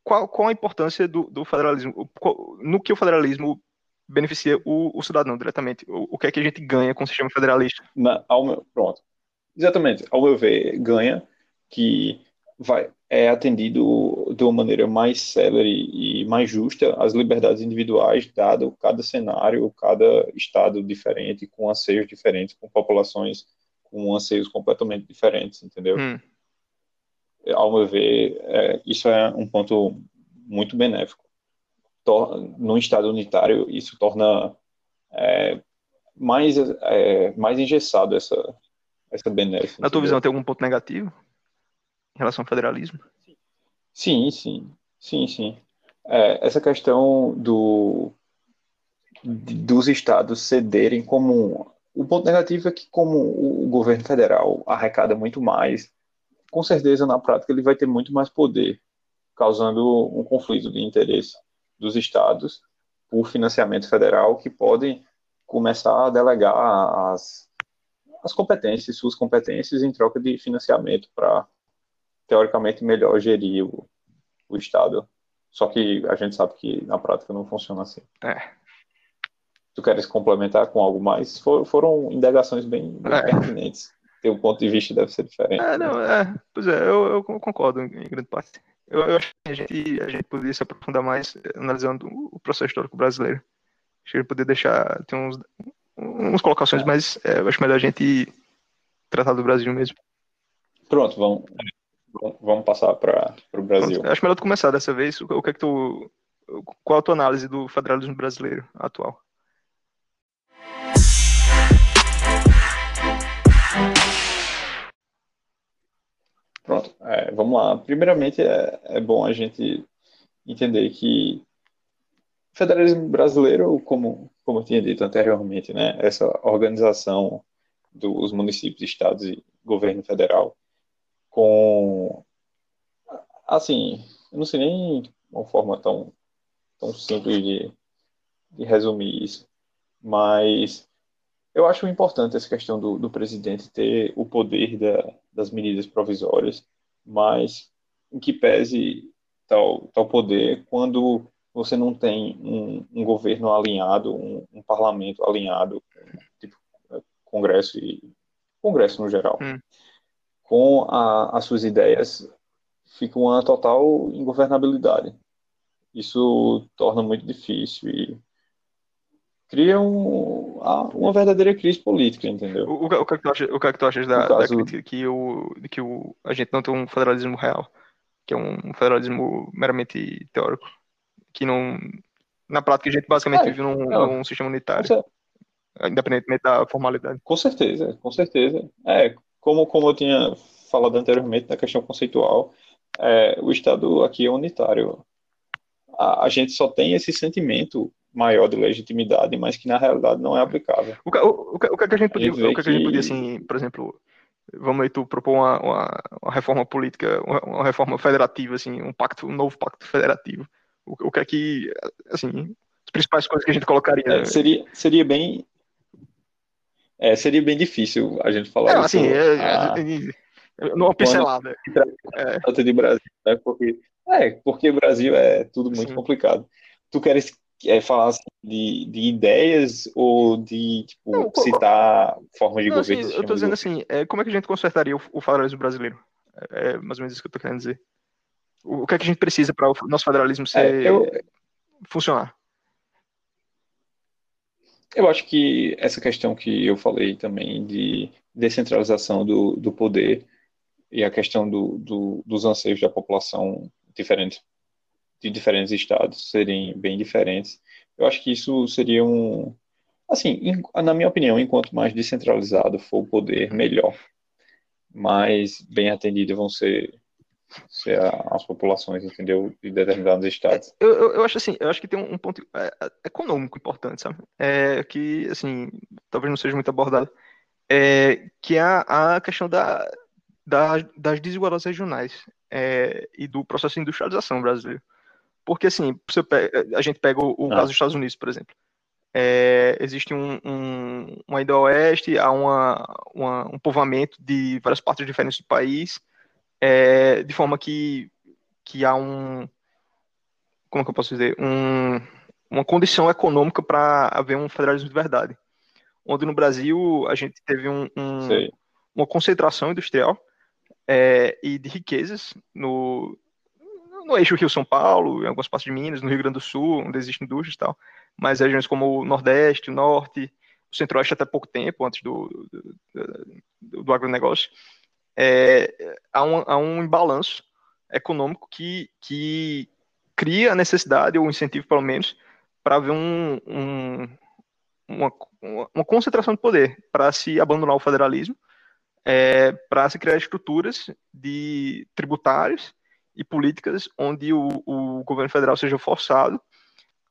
qual, qual a importância do, do federalismo? Qual, no que o federalismo beneficia o, o cidadão diretamente? O, o, que é que a gente ganha com o sistema federalista? Na, ao pronto. Exatamente. Ao meu ver, ganha que vai, é atendido de uma maneira mais célere e mais justa as liberdades individuais, dado cada cenário, cada estado diferente, com anseios diferentes, com populações com anseios completamente diferentes, entendeu? Hum. Ao meu ver, é, isso é um ponto muito benéfico. Tor no Estado unitário, isso torna é, mais, é, mais engessado essa, essa benéfica. Na tua visão, tem algum ponto negativo em relação ao federalismo? Sim, sim. Sim, sim. É, essa questão do, dos estados cederem como O ponto negativo é que, como o governo federal arrecada muito mais, com certeza, na prática, ele vai ter muito mais poder, causando um conflito de interesse dos estados por financiamento federal que podem começar a delegar as, as competências, suas competências, em troca de financiamento para, teoricamente, melhor gerir o, o Estado. Só que a gente sabe que na prática não funciona assim. É. Tu queres complementar com algo mais? For, foram indagações bem, bem é. pertinentes. Teu ponto de vista deve ser diferente. É, não, é, pois é, eu, eu concordo em grande parte. Eu, eu, acho que a gente, a gente poderia se aprofundar mais analisando o processo histórico brasileiro. Acho que gente poderia deixar, ter uns, uns colocações, mas é, acho melhor a gente tratar do Brasil mesmo. Pronto, vamos, vamos passar para o Brasil. Pronto, acho melhor tu começar dessa vez. O, o que é que tu, qual a tua análise do federalismo brasileiro atual? Pronto, é, vamos lá. Primeiramente, é, é bom a gente entender que o federalismo brasileiro, como, como eu tinha dito anteriormente, né, essa organização dos municípios, estados e governo federal, com, assim, eu não sei nem uma forma tão, tão simples de, de resumir isso, mas eu acho importante essa questão do, do presidente ter o poder da, das medidas provisórias, mas em que pese tal, tal poder quando você não tem um, um governo alinhado, um, um, parlamento alinhado, tipo Congresso e Congresso no geral, hum. com a, as suas ideias, fica uma total ingovernabilidade. Isso torna muito difícil e cria um, uma verdadeira crise política, entendeu? O, o, que, é que tu achas, o que, é que tu achas da, caso... da crítica que, o, que o, a gente não tem um federalismo real, que é um federalismo meramente teórico, que não, na prática a gente basicamente é, vive num, é, num sistema unitário, independentemente da formalidade. Com certeza, com certeza. É, como, como eu tinha falado anteriormente na questão conceitual, é, o Estado aqui é unitário. A, a gente só tem esse sentimento maior de legitimidade, mas que na realidade não é aplicável. O, o, o, que, o que a gente podia, o que, que a gente podia assim, por exemplo, vamos aí tu propor uma, uma, uma reforma política, uma, uma, reforma federativa, assim, um pacto, um novo pacto federativo. O, o que é que, assim, as principais coisas que a gente colocaria? É, seria, seria bem, é, seria bem difícil a gente falar é, assim. É, a... Numa pincelada. É. de Brasil, né? Porque, é, porque Brasil é tudo muito Sim. complicado. Tu queres é, falar assim, de, de ideias ou de tipo, não, citar formas de não, governo? Assim, eu estou dizendo assim, é, como é que a gente consertaria o, o federalismo brasileiro? É, é mais ou menos isso que eu estou querendo dizer. O, que é que a gente precisa para o nosso federalismo ser, é, eu, funcionar? Eu acho que essa questão que eu falei também de descentralização do, do poder e a questão do, do, dos anseios da população diferentes de diferentes estados serem bem diferentes. Eu acho que isso seria um. Assim, na minha opinião, enquanto mais descentralizado for o poder, melhor. Mais bem atendido vão ser, ser as populações, entendeu? De determinados estados. Eu, eu, eu, acho assim, eu acho que tem um ponto é, é, econômico importante, sabe? É, que, assim, talvez não seja muito abordado. É, que é a, a questão da, da, das desigualdades regionais é, e do processo de industrialização brasileiro. Porque, assim, a gente pega o, o ah. caso dos Estados Unidos, por exemplo. É, existe um, um, uma ida oeste, há uma, uma, um povoamento de várias partes diferentes do país, é, de forma que, que há um. Como é que eu posso dizer? Um, uma condição econômica para haver um federalismo de verdade. Onde no Brasil a gente teve um, um uma concentração industrial é, e de riquezas no, no eixo Rio-São Paulo, em algumas partes de Minas, no Rio Grande do Sul, onde existem indústrias e tal, mas regiões como o Nordeste, o Norte, o Centro-Oeste até pouco tempo, antes do, do, do, do agronegócio, é, há, um, há um imbalanço econômico que, que cria a necessidade, ou incentivo pelo menos, para haver um, um, uma, uma concentração de poder, para se abandonar o federalismo, é, para se criar estruturas de tributários e políticas onde o, o governo federal seja forçado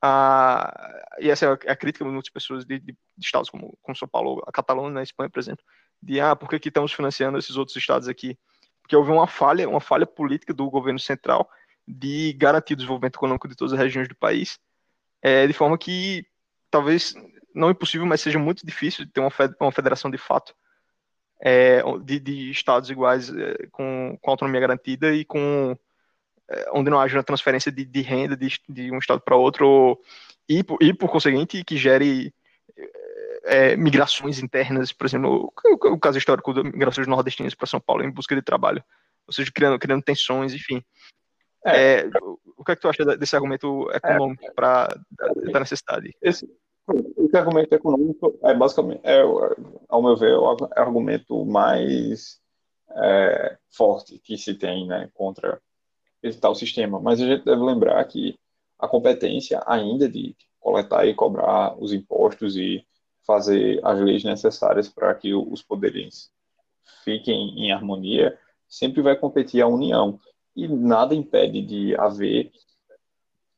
a, e essa é a crítica de muitas pessoas de, de, estados como, como São Paulo, a Catalunha, na Espanha, por exemplo, de ah, por que, que estamos financiando esses outros estados aqui? Porque houve uma falha, uma falha política do governo central de garantir o desenvolvimento econômico de todas as regiões do país, é, de forma que talvez não impossível, mas seja muito difícil ter uma, uma federação de fato é, de, de, estados iguais é, com, com autonomia garantida e com é, onde não haja uma transferência de, de renda de, de, um estado para outro e, e, por conseguinte, que gere é, migrações internas, por exemplo, o, o, caso histórico de migrações nordestinas para São Paulo em busca de trabalho, ou seja, criando, criando tensões, enfim. É. é o que é que tu acha desse argumento econômico é. para da necessidade? Esse, esse argumento econômico é basicamente, é, ao meu ver, o argumento mais é, forte que se tem né, contra esse tal sistema. Mas a gente deve lembrar que a competência ainda de coletar e cobrar os impostos e fazer as leis necessárias para que os poderes fiquem em harmonia sempre vai competir a União. E nada impede de haver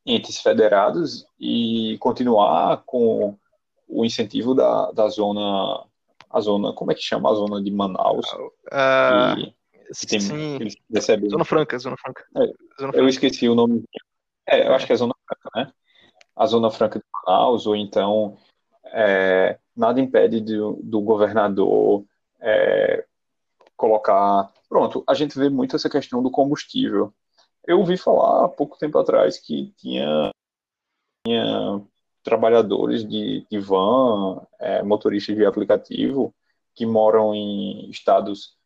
entes federados e continuar com o incentivo da, da zona, a zona, como é que chama a zona de Manaus? Uh, que, que tem, sim. Recebem... Zona Franca, Zona Franca. É, zona. Eu esqueci o nome. É, eu acho que é Zona Franca, né? A Zona Franca de Manaus, ou então é, nada impede do, do governador é, colocar. Pronto, a gente vê muito essa questão do combustível. Eu ouvi falar há pouco tempo atrás que tinha, tinha trabalhadores de, de van, é, motoristas de aplicativo, que moram em estados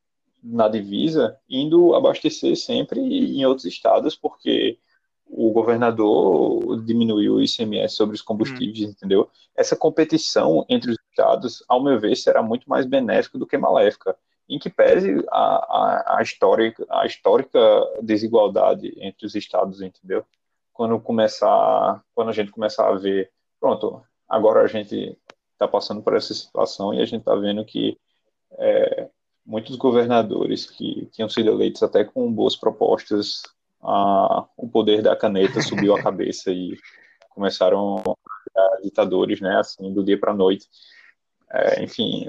na divisa, indo abastecer sempre em outros estados, porque o governador diminuiu o ICMS sobre os combustíveis, hum. entendeu? Essa competição entre os estados, ao meu ver, será muito mais benéfica do que maléfica em que pese a, a, a, histórica, a histórica desigualdade entre os estados, entendeu? Quando começar, quando a gente começar a ver, pronto, agora a gente está passando por essa situação e a gente está vendo que é, muitos governadores que tinham sido eleitos até com boas propostas, a, o poder da caneta subiu a cabeça e começaram a ditadores, né, assim, do dia para a noite. É, enfim,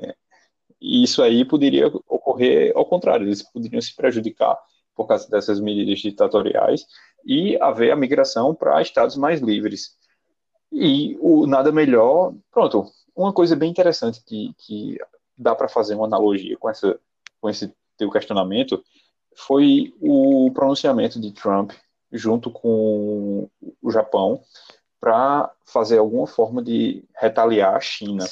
isso aí poderia ocorrer ao contrário, eles poderiam se prejudicar por causa dessas medidas ditatoriais e haver a migração para estados mais livres. E o nada melhor, pronto, uma coisa bem interessante que, que dá para fazer uma analogia com, essa, com esse teu questionamento foi o pronunciamento de Trump junto com o Japão para fazer alguma forma de retaliar a China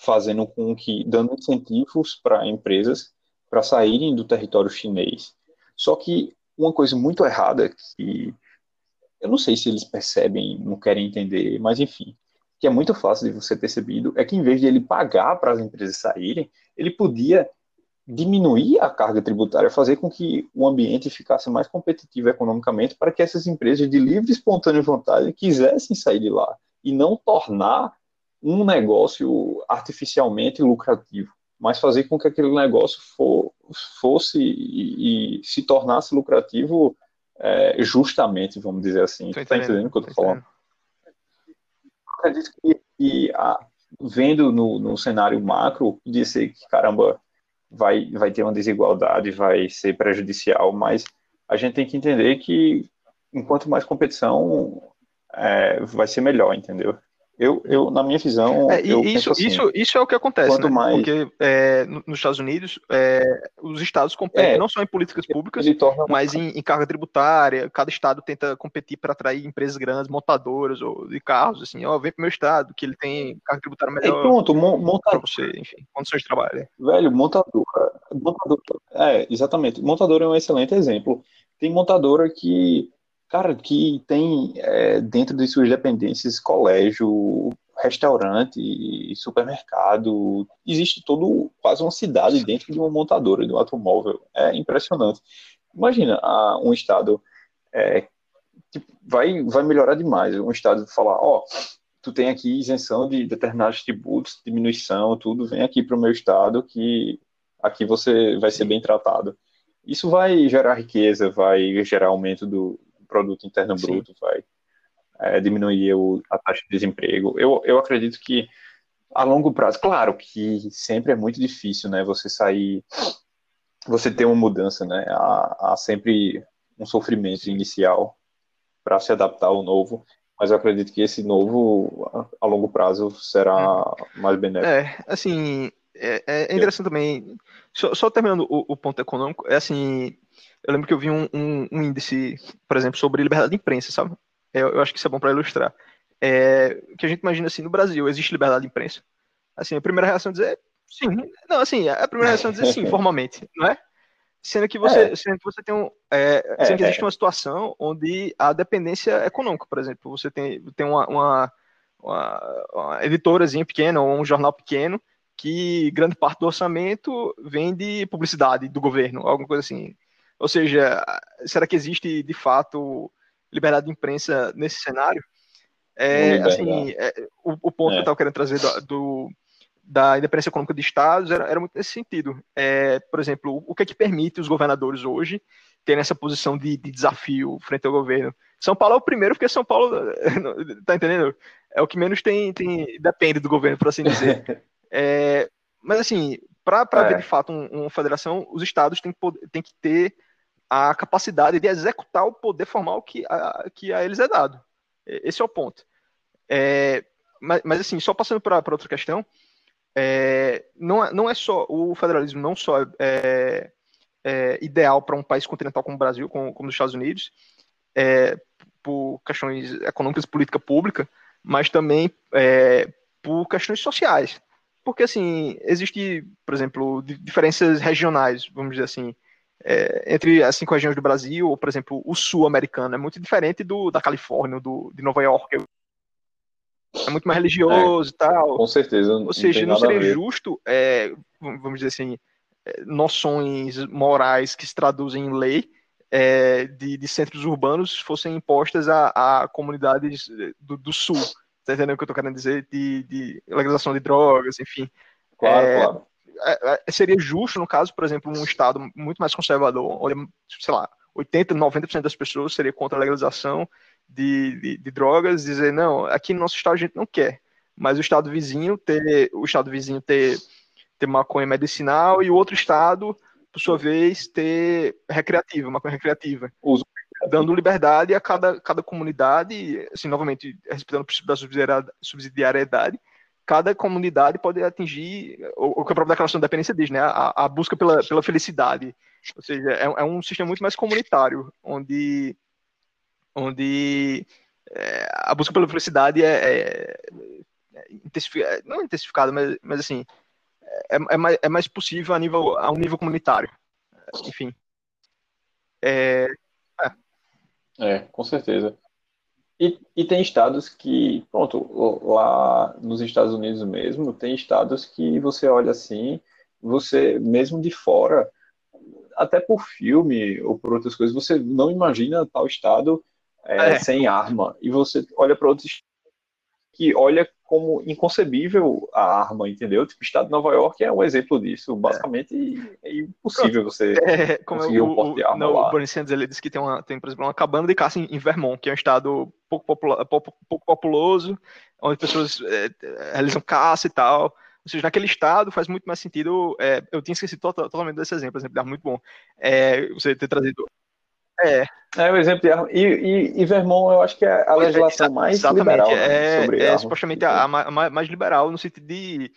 fazendo com que, dando incentivos para empresas para saírem do território chinês. Só que uma coisa muito errada que eu não sei se eles percebem, não querem entender, mas enfim, que é muito fácil de você percebido, é que em vez de ele pagar para as empresas saírem, ele podia diminuir a carga tributária, fazer com que o ambiente ficasse mais competitivo economicamente para que essas empresas de livre e espontânea vontade quisessem sair de lá e não tornar um negócio artificialmente lucrativo, mas fazer com que aquele negócio for, fosse e, e, se tornasse lucrativo é, justamente, vamos dizer assim. Está entendendo o que eu estou falando? Acredito que, que a, vendo no, no cenário macro, podia ser que, caramba, vai, vai ter uma desigualdade, vai ser prejudicial, mas a gente tem que entender que enquanto mais competição, é, vai ser melhor, entendeu? Eu, eu, na minha visão, é, isso, assim, isso, isso é o que acontece, quanto né? mais... Porque é, nos Estados Unidos, é, os estados competem é, não só em políticas públicas, mas em, em, carga tributária. Cada estado tenta competir para atrair empresas grandes, montadoras ou de carros, assim, ó, vem para o meu estado, que ele tem carga tributária melhor. É, pronto, montador. você, enfim, condições de trabalho. Velho, montadora, montadora. É, exatamente. Montadora é um excelente exemplo. Tem montadora que Cara, que tem é, dentro de suas dependências colégio, restaurante, supermercado, existe todo quase uma cidade dentro de uma montadora de um automóvel. É impressionante. Imagina um estado é, tipo, vai vai melhorar demais. Um estado falar, ó, oh, tu tem aqui isenção de determinados tributos, diminuição, tudo, vem aqui para o meu estado que aqui você vai ser bem tratado. Isso vai gerar riqueza, vai gerar aumento do, produto interno bruto vai é, diminuir o, a taxa de desemprego. Eu, eu acredito que a longo prazo, claro que sempre é muito difícil, né? Você sair, você ter uma mudança, né? Há, há sempre um sofrimento inicial para se adaptar ao novo, mas eu acredito que esse novo, a, a longo prazo, será mais benéfico. É, assim, é, é interessante também, só, só terminando o, o, ponto econômico, é assim, eu lembro que eu vi um, um, um índice, por exemplo, sobre liberdade de imprensa, sabe? Eu, eu acho que isso é bom para ilustrar. É, que a gente imagina assim, no Brasil, existe liberdade de imprensa? Assim, a primeira reação é dizer sim. Não, assim, a primeira reação é dizer sim, (laughs) formalmente, não é? Sendo que você, é. sendo que você tem um. É, é, sendo que existe é. uma situação onde a dependência econômica, por exemplo, você tem, tem uma, uma, uma, uma editorazinha pequena ou um jornal pequeno que grande parte do orçamento vem de publicidade do governo, alguma coisa assim. Ou seja, será que existe de fato liberdade de imprensa nesse cenário? É, assim, é, o, o, ponto é. que eu estava querendo trazer do, do, da independência econômica de estados era, era muito nesse sentido. É, por exemplo, o, que é que permite os governadores hoje terem essa posição de, de, desafio frente ao governo? São Paulo é o primeiro, porque São Paulo, (laughs) tá entendendo? É o que menos tem, tem depende do governo, por assim dizer. (laughs) É, mas assim, para é. ver de fato uma um federação, os estados têm que, têm que ter a capacidade de executar o poder formal que a, que a eles é dado. Esse é o ponto. É, mas, mas, assim, só passando para outra questão, é, não, é, não é só o federalismo não só é, é ideal para um país continental como o Brasil, como, como os Estados Unidos, é, por questões econômicas e política pública, mas também é, por questões sociais. Porque, assim, existe, por exemplo, diferenças regionais, vamos dizer assim, é, entre as cinco regiões do Brasil, ou, por exemplo, o sul americano, é muito diferente do da Califórnia, do, de Nova York. É muito mais religioso e tal. Com certeza. Ou seja, não seria justo, é, vamos dizer assim, é, noções morais que se traduzem em lei é, de, de, centros urbanos fossem impostas a, a comunidades do, do, sul. Tá entendendo o que eu tô querendo dizer? De, de legalização de drogas, enfim. Claro, é, claro. É, é, seria justo, no caso, por exemplo, um estado muito mais conservador, onde, sei lá, 80, 90% das pessoas seria contra a legalização de, de, de, drogas, dizer, não, aqui no nosso estado a gente não quer, mas o estado vizinho ter, o estado vizinho ter, ter maconha medicinal e o outro estado, por sua vez, ter recreativa, maconha recreativa. Uso. Dando liberdade a cada, cada comunidade, assim, novamente, respeitando o princípio da subsidiariedade, cada comunidade pode atingir o, o que o próprio Declaração da Dependência diz, né? A, a busca pela, pela felicidade. Ou seja, é, é, um sistema muito mais comunitário, onde, onde é, a busca pela felicidade é, é, é intensificada, não intensificada, mas, mas assim, é, é, mais, é mais possível a, nível, a um nível comunitário. Enfim. É, é, com certeza. E, e, tem estados que, pronto, lá nos Estados Unidos mesmo, tem estados que você olha assim, você, mesmo de fora, até por filme ou por outras coisas, você não imagina tal estado é, é. sem arma. E você olha para outros que olha como inconcebível a arma, entendeu? Tipo, o estado de Nova York é um exemplo disso. Basicamente, é, é impossível você é, como conseguir o, um porte de arma lá. O Bernie Sanders, ele disse que tem, uma, tem, por exemplo, uma cabana de caça em, Vermont, que é um estado pouco, popula, pouco, pouco populoso, onde pessoas é, realizam caça e tal. Ou seja, naquele estado faz muito mais sentido. É, eu tinha esquecido totalmente desse exemplo, exemplo é muito bom. É, você ter trazido é. É o exemplo de arma. E, e, e, Vermont, eu acho que é a legislação mais exatamente, liberal né, é, sobre é, supostamente a, a, mais liberal no sentido de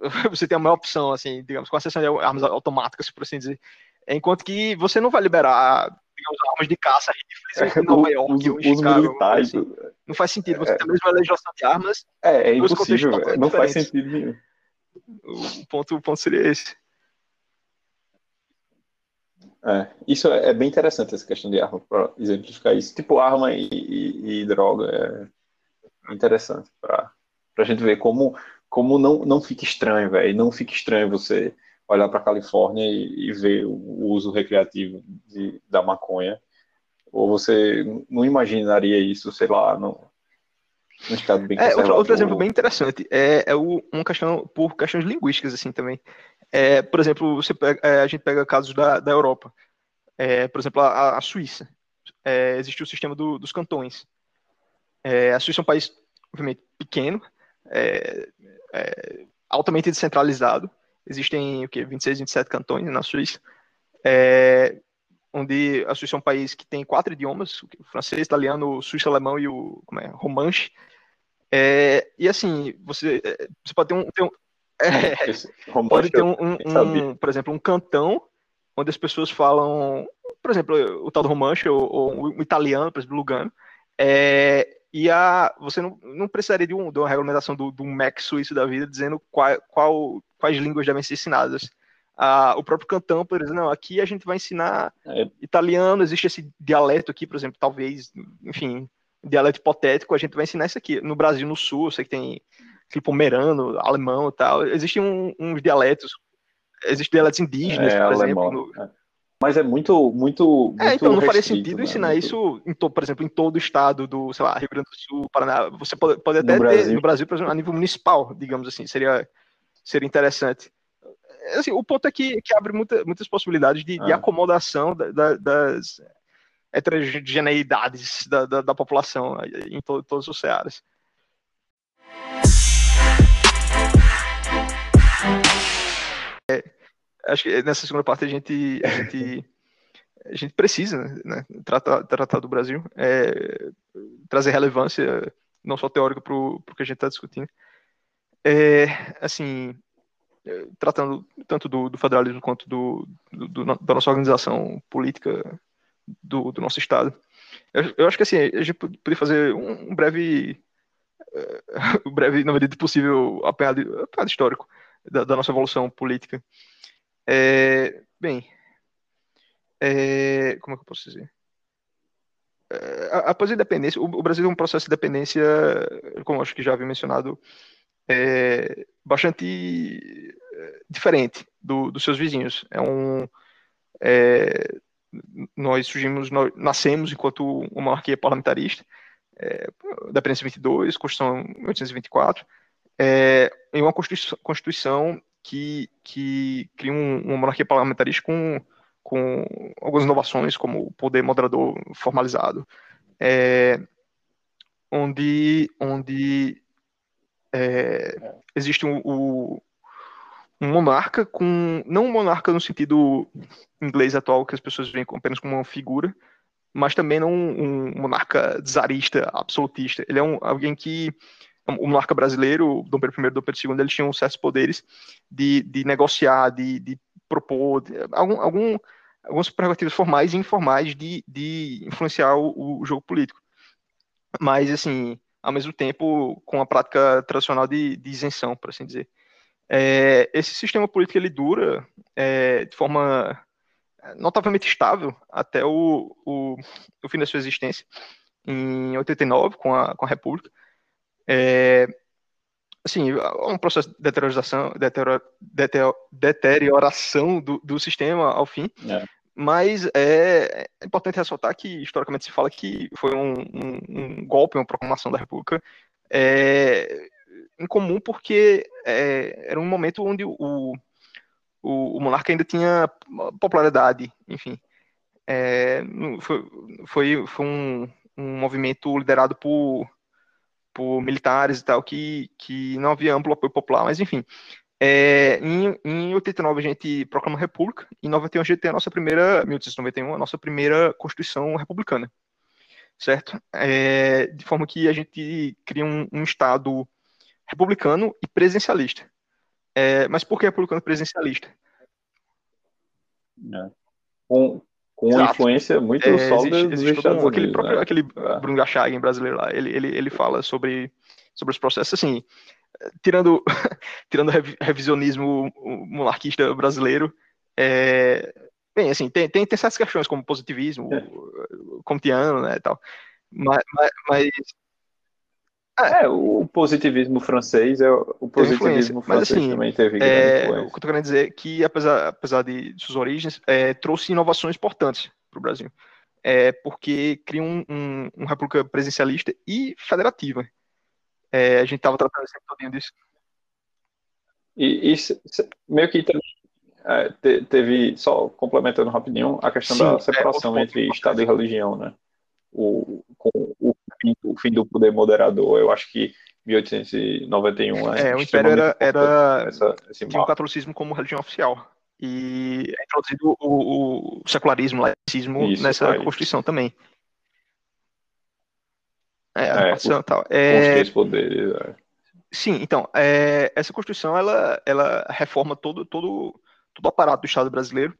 (laughs) você tem a maior opção, assim, digamos, com a seção de armas automáticas, por assim dizer. Enquanto que você não vai liberar digamos, armas de caça rifles em Nova York ou em Chicago. Militares, assim. Não faz sentido. Você é, tem a mesma legislação de armas. É, é impossível. Não faz sentido nenhum. O ponto, o ponto seria esse. É, isso é, bem interessante, essa questão de arma, para exemplificar isso. Tipo, arma e, e, e droga é interessante para a gente ver como, como não, não fica estranho, velho. Não fica estranho você olhar para a Califórnia e, e, ver o uso recreativo de, da maconha. Ou você não imaginaria isso, sei lá, no, no estado bem é, outro, outro, exemplo bem interessante é, é o, uma questão por questões linguísticas, assim, também. É, por exemplo, pega, é, a gente pega casos da, da Europa. É, por exemplo, a, a Suíça. É, existe o sistema do, dos cantões. É, a Suíça é um país, obviamente, pequeno, é, altamente descentralizado. Existem o que 26, 27 cantões na Suíça, onde a Suíça é um país que tem quatro idiomas: o francês, italiano, suíço, alemão e o como romanche. E assim, você, você pode ter um, ter um é, pode ter um, um, um, por exemplo, um cantão onde as pessoas falam, por exemplo, o tal do romanche ou, ou o italiano, por exemplo, Lugano. É, e a, você não, não precisaria de, um, de uma regulamentação do, do MEC suíço da vida dizendo qual, qual, quais línguas devem ser ensinadas. Ah, o próprio Cantão, por exemplo, não, aqui a gente vai ensinar é. italiano, existe esse dialeto aqui, por exemplo, talvez, enfim, dialeto hipotético, a gente vai ensinar isso aqui. No Brasil, no Sul, eu sei que tem aquele pomerano, alemão e tal, existem um, uns dialetos, existem dialetos indígenas, é, por alemão, exemplo. No, é. Mas é muito, muito. muito é, então não faria sentido né? ensinar muito... isso, em to, por exemplo, em todo o estado do, sei lá, Rio Grande do Sul, Paraná. Você pode, pode até no ter Brasil. no Brasil, por exemplo, a nível municipal, digamos assim, seria, seria interessante. Assim, o ponto é que, que abre muita, muitas possibilidades de, ah. de acomodação da, da, das heterogeneidades da, da, da população em to, todos os searas. Acho que nessa segunda parte a gente, a gente, (laughs) a gente precisa né, tratar, tratar do Brasil, é, trazer relevância, não só teórica, para o que a gente está discutindo. É, assim, tratando tanto do, do federalismo quanto do, do, do, da nossa organização política do, nosso Estado. Eu, eu, acho que assim, a gente poderia fazer um, um breve, uh, (laughs) um breve, na medida do possível, apanhado, apanhado histórico da, da nossa evolução política. É, bem, é, como é que eu posso dizer? É, após a independência, o, Brasil é um processo de dependência, como acho que já havia mencionado, é, bastante é, diferente do, dos seus vizinhos. É um, é, nós surgimos, nós nascemos enquanto uma monarquia parlamentarista, é, dependência 22, Constituição 1824, é, em uma Constituição que, que cria um, uma monarquia parlamentarista com, com algumas inovações, como o poder moderador formalizado, é, onde, onde é, existe um, um, um, monarca com não um monarca no sentido inglês atual que as pessoas veem apenas como uma figura, mas também não um, monarca czarista, absolutista. Ele é um, alguém que o monarca brasileiro, Dom Pedro I e Dom Pedro II, eles tinham certos poderes de, de negociar, de, de propor, de, algum, algum, algumas prerrogativas formais e informais de, de influenciar o, o, jogo político. Mas, assim, ao mesmo tempo, com a prática tradicional de, de isenção, por assim dizer. É, esse sistema político, ele dura é, de forma notavelmente estável até o, o, o fim da sua existência, em 89, com a, com a República, é, assim, um processo de deterioração, deterioração do, do sistema ao fim, é. mas é, é, importante ressaltar que, historicamente, se fala que foi um, um, um golpe, uma proclamação da República é, incomum porque é, era um momento onde o, o, o, monarca ainda tinha popularidade, enfim. É, foi, foi, foi um, um movimento liderado por por militares e tal, que, que não havia amplo apoio popular, mas enfim. É, em, em 89 a gente proclama a República, em 91 a gente tem a nossa primeira, 1891, a nossa primeira Constituição republicana, certo? É, de forma que a gente cria um, um Estado republicano e presencialista. É, mas por que republicano e presencialista? É. Com, com uma influência muito é, sólida existe, aquele próprio, né? aquele é. Bruno Gachagin brasileiro lá, ele, ele, ele fala sobre, sobre os processos, assim, tirando, (laughs) tirando o revisionismo monarquista brasileiro, é, bem, assim, tem, tem, tem certas questões como positivismo, é. kantiano, né, e tal, mas, mas é, o positivismo francês, é, o positivismo francês Mas, assim, também teve é. O que eu tô querendo dizer é que, apesar, apesar de suas origens, é, trouxe inovações importantes para o Brasil. É, porque cria um, um, uma república presencialista e federativa. É, a gente estava tratando sempre todinho disso. E, e meio que também é, teve, só complementando rapidinho, a questão Sim, da é, separação entre Estado e religião, né? O, com, o fim, o fim do poder moderador. Eu acho que 1891 é, o Império era, era essa, tinha o catolicismo como religião oficial e é introduzido o, o secularismo, o laicismo Isso, nessa é Constituição também. É, a é, com, tal. É... Os três poderes. É. Sim, então, é, essa Constituição ela, ela reforma todo, todo, todo o aparato do Estado brasileiro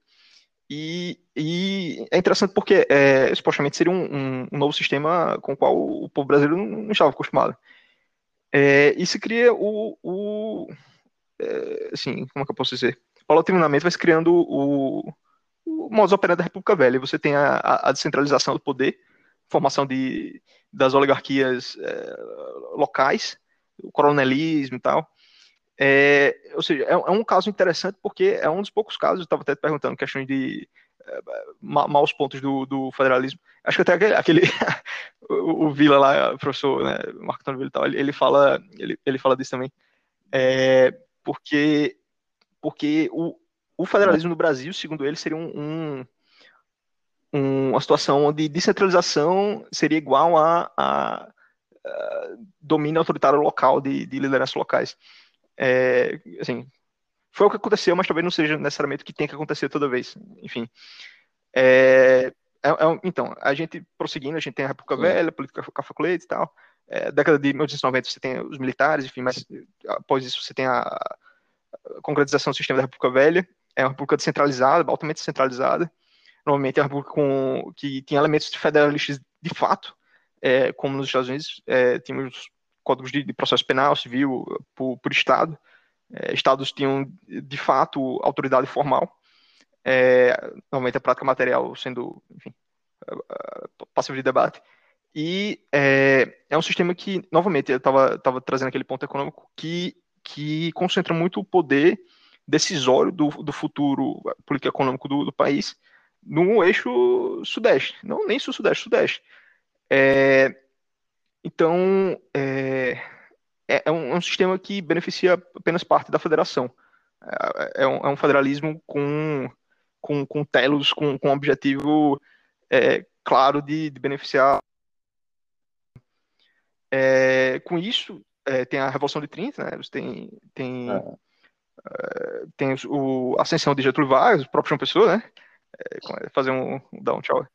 e, e é interessante porque é, supostamente seria um, um, um, novo sistema com o qual o povo brasileiro não, não estava acostumado. É, e se cria o, o é, assim, como é que eu posso dizer? Paulatinamente vai se criando o, o modus operandi da República Velha. Você tem a, a descentralização do poder, formação de, das oligarquias é, locais, o coronelismo e tal. É, ou seja, é, é, um caso interessante porque é um dos poucos casos, eu estava até perguntando questões de é, maus pontos do, do, federalismo. Acho que até aquele, aquele (laughs) o, o, Vila lá, o professor né, Marco Antônio Vila tal, ele, ele, fala, ele, ele fala disso também. É, porque porque o, o federalismo no Brasil, segundo ele, seria um, um uma situação onde descentralização seria igual a, a, a domínio autoritário local de, de lideranças locais. É, assim, foi o que aconteceu, mas talvez não seja necessariamente o que tem que acontecer toda vez. Enfim. É, é, é então, a gente prosseguindo, a gente tem a República Velha, a política café e tal. É, década de 1890 você tem os militares, enfim, mas após isso você tem a, a concretização do sistema da República Velha. É uma república descentralizada, altamente descentralizada normalmente é uma república com, que tinha elementos federalistas de fato, é, como nos Estados Unidos, é, tínhamos códigos de, de, processo penal, civil, por, por Estado. É, estados tinham, de fato, autoridade formal. É, normalmente a prática material sendo, enfim, passivo de debate. E é, é um sistema que, novamente, eu estava trazendo aquele ponto econômico que, que concentra muito o poder decisório do, do futuro político econômico do, do país no eixo sudeste, não nem sul-sudeste, sudeste. É, então, é, é, é, um, é, um, sistema que beneficia apenas parte da federação. É, é um, é um, federalismo com, com, com telos, com, com objetivo é, claro de, de beneficiar. com isso, tem a Revolução de 30, né? Você tem, tem, tem o, a ascensão de Getúlio Vargas, o próprio João Pessoa, né? É, fazer um, dar um tchau.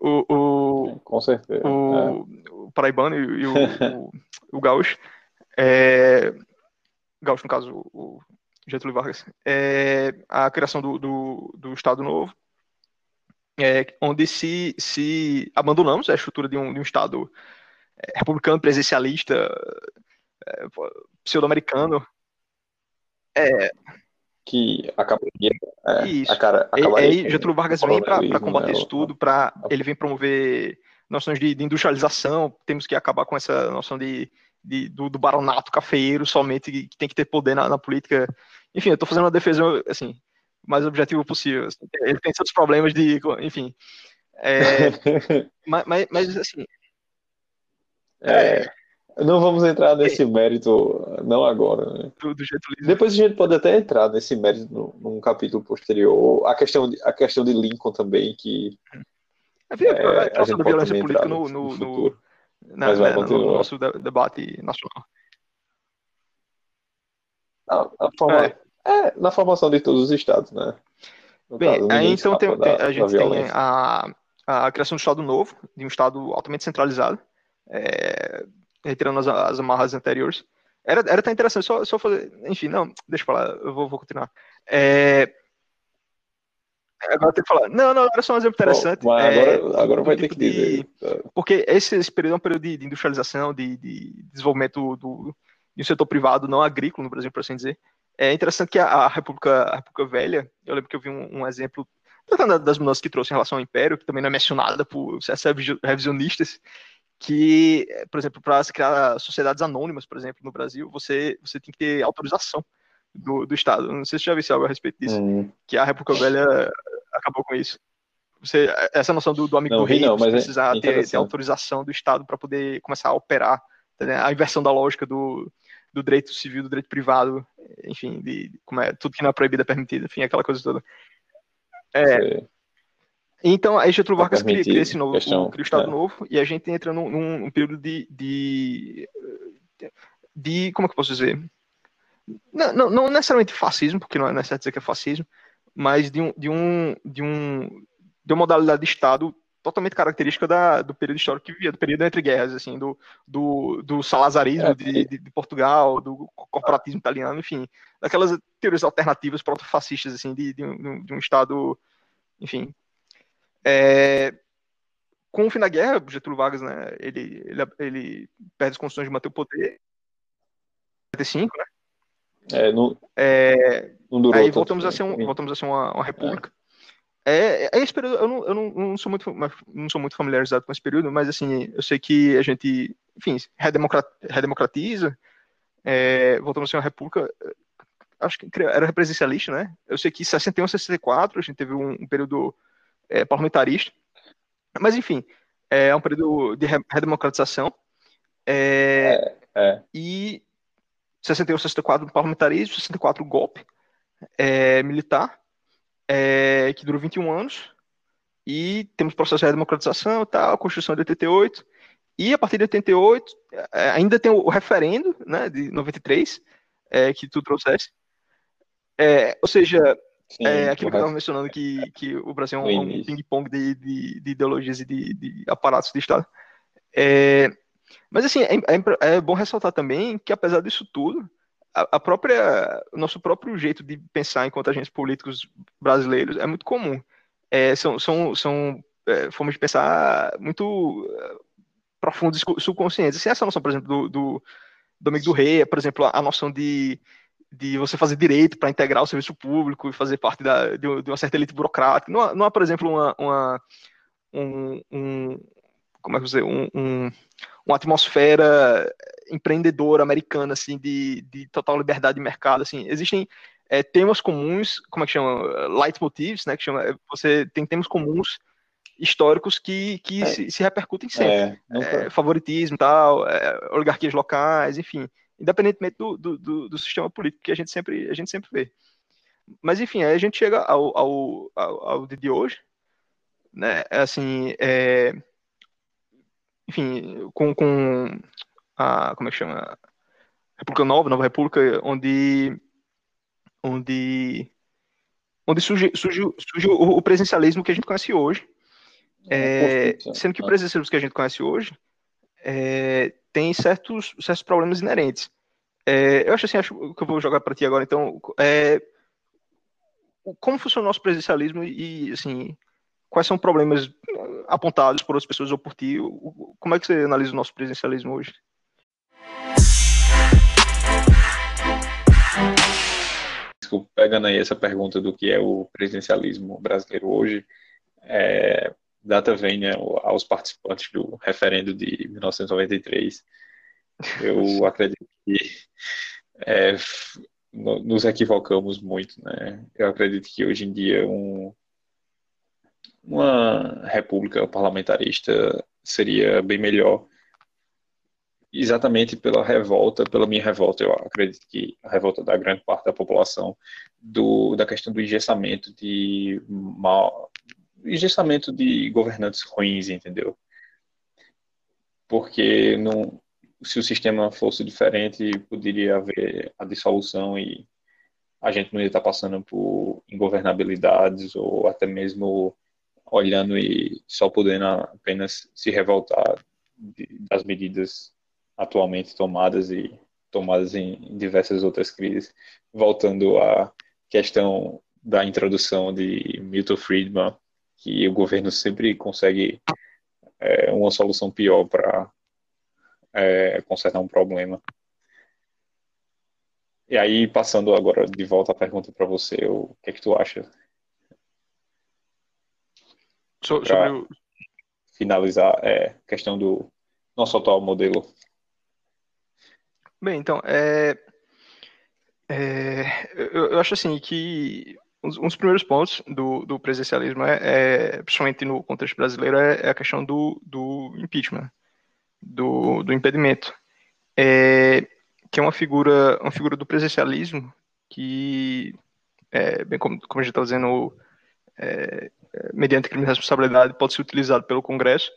O, o, Com certeza. O, é. o Paraibano e, e o, (laughs) o, o Gaúcho. É, Gaúcho, no caso, o Getúlio Vargas. É, a criação do, do, do Estado Novo, é, onde se, se abandonamos a estrutura de um, de um Estado é, republicano, presencialista, é, pseudo-americano. É, que acabaria. É, isso. A cara, aí Getúlio Vargas vem para combater né, isso tudo, para ele vem promover noções de, de, industrialização. Temos que acabar com essa noção de, de do, do, baronato cafeeiro somente que tem que ter poder na, na política. Enfim, eu estou fazendo uma defesa assim mais objetivo possível. Assim. Ele tem seus problemas de, enfim. É, (laughs) mas, mas, mas, assim. É, é não vamos entrar nesse mérito, não agora. Né? Do, do Depois a gente pode até entrar nesse mérito no, num capítulo posterior. A questão, de, a questão de Lincoln também, que. É, é, a, gente pode violência política no, no, no, na, né, no nosso debate nacional. A, a forma, é. é. na formação de todos os estados, né? No Bem, caso, aí então tem, da, a gente tem a, a criação do Estado Novo, de um Estado altamente centralizado. É, retirando as, as amarras anteriores. Era, era até interessante, só, só fazer. Enfim, não, deixa eu falar, eu vou, vou continuar. É, Agora tem que falar. Não, não, era só um exemplo interessante. Bom, agora, é, agora vai tipo ter que dizer. De, porque esse, esse, período é um período de, de industrialização, de, de desenvolvimento do, de um setor privado não agrícola no Brasil, por assim dizer. É interessante que a, a República, a República Velha, eu lembro que eu vi um, um exemplo das mudanças que trouxe em relação ao Império, que também não é mencionada por certos revisionistas, que, por exemplo, para se criar sociedades anônimas, por exemplo, no Brasil, você, você tem que ter autorização do, do Estado. Não sei se você já viu algo a respeito disso, hum. que a República Velha acabou com isso. Você, essa noção do, do amigo não, do rei, não, precisar é ter, ter, autorização do Estado para poder começar a operar, tá a inversão da lógica do, do direito civil, do direito privado, enfim, de, como é, tudo que não é proibido é permitido, enfim, aquela coisa toda. É, Então, aí Getúlio Vargas cria, cria esse novo, questão, cria o Estado é. Novo, e a gente entra num, num período de, de, de, como é que eu posso dizer? Não, não, não necessariamente fascismo, porque não é necessário dizer que é fascismo, mas de um, de um, de um, de uma modalidade de Estado totalmente característica da, do período histórico que vivia, do período entre guerras, assim, do, do, do salazarismo é, de, de, de, Portugal, do corporatismo italiano, enfim, daquelas teorias alternativas proto-fascistas, assim, de, de, um, de um Estado, enfim. É, com o fim da guerra, Getúlio Vargas, né, ele, ele, ele perde as condições de manter o poder, 45, né? É, não, é, não durou aí voltamos a, ser um, voltamos a ser uma, uma república. É, é esse período, eu, não, eu não, não, sou muito, não sou muito familiarizado com esse período, mas assim, eu sei que a gente, enfim, redemocratiza, é, voltamos a ser uma república, acho que era presidencialista, né? Eu sei que em 61 64 a gente teve um, um período é, parlamentarista, mas enfim, é um período de redemocratização. É, é, é. E 61 64 parlamentarismo, 64 golpe é, militar é, que durou 21 anos, e temos processo de democratização, tal, a Constituição de 88, e a partir de 88 é, ainda tem o referendo, né, de 93, é, que tu trouxeste. É, ou seja, Sim, é, aquilo que eu estava mencionando, que, que o Brasil é um, um ping-pong de, de, de, ideologias e de, de, aparatos de Estado. É, mas, assim, é, é, é, bom ressaltar também que, apesar disso tudo, a, própria, o nosso próprio jeito de pensar enquanto agentes políticos brasileiros é muito comum. É, são são, são é, formas de pensar muito é, profundas subconscientes. Assim, essa noção, por exemplo, do, do Domingo do Rei, por exemplo, a, a noção de, de você fazer direito para integrar o serviço público e fazer parte da, de, uma certa elite burocrática. Não, não há, por exemplo, uma, uma um, um, como é que dizer, um, um, uma atmosfera empreendedora americana, assim, de, de total liberdade de mercado, assim, existem é, temas comuns, como é que chama, leitmotivs, né, que chama, é, você tem temas comuns históricos que, que é. se, se, repercutem sempre, é. É, favoritismo e tal, é, oligarquias locais, enfim, independentemente do, do, do, do, sistema político que a gente sempre, a gente sempre vê. Mas, enfim, aí a gente chega ao, ao, ao, ao de hoje, né, assim, é, enfim, com, com a, como é que chama? República Nova, Nova República, onde, onde, onde surge, surge, surge o, presencialismo que a gente conhece hoje, é, sendo que o presencialismo que a gente conhece hoje é, tem certos, certos problemas inerentes. É, eu acho assim, acho que eu vou jogar para ti agora, então, é, como funciona o nosso presencialismo e, assim, quais são problemas apontados por outras pessoas ou por ti? Como é que você analisa o nosso presencialismo hoje? Desculpa, pegando aí essa pergunta do que é o presidencialismo brasileiro hoje, é, data vem né, aos participantes do referendo de 1993. Eu (laughs) acredito que é, nos equivocamos muito, né? Eu acredito que hoje em dia um, uma república parlamentarista seria bem melhor. Exatamente pela revolta, pela minha revolta, eu acredito que a revolta da grande parte da população do, da questão do engessamento de mal, engessamento de governantes ruins, entendeu? Porque não, se o sistema fosse diferente, poderia haver a dissolução e a gente não ia estar passando por ingovernabilidades ou até mesmo olhando e só podendo apenas se revoltar das medidas atualmente tomadas e tomadas em diversas outras crises. Voltando à questão da introdução de Milton Friedman, que o governo sempre consegue é, uma solução pior para é, consertar um problema. E aí, passando agora de volta a pergunta para você, o que é que tu acha So, sobre o... finalizar é questão do nosso atual modelo. Bem, então, é, é eu, eu, acho assim que um dos primeiros pontos do, do presencialismo é, é, principalmente no contexto brasileiro, é, é, a questão do, do impeachment, do, do impedimento, é, que é uma figura, uma figura do presencialismo que, é, bem como, como a gente está dizendo, é, mediante crime de responsabilidade, pode ser utilizado pelo Congresso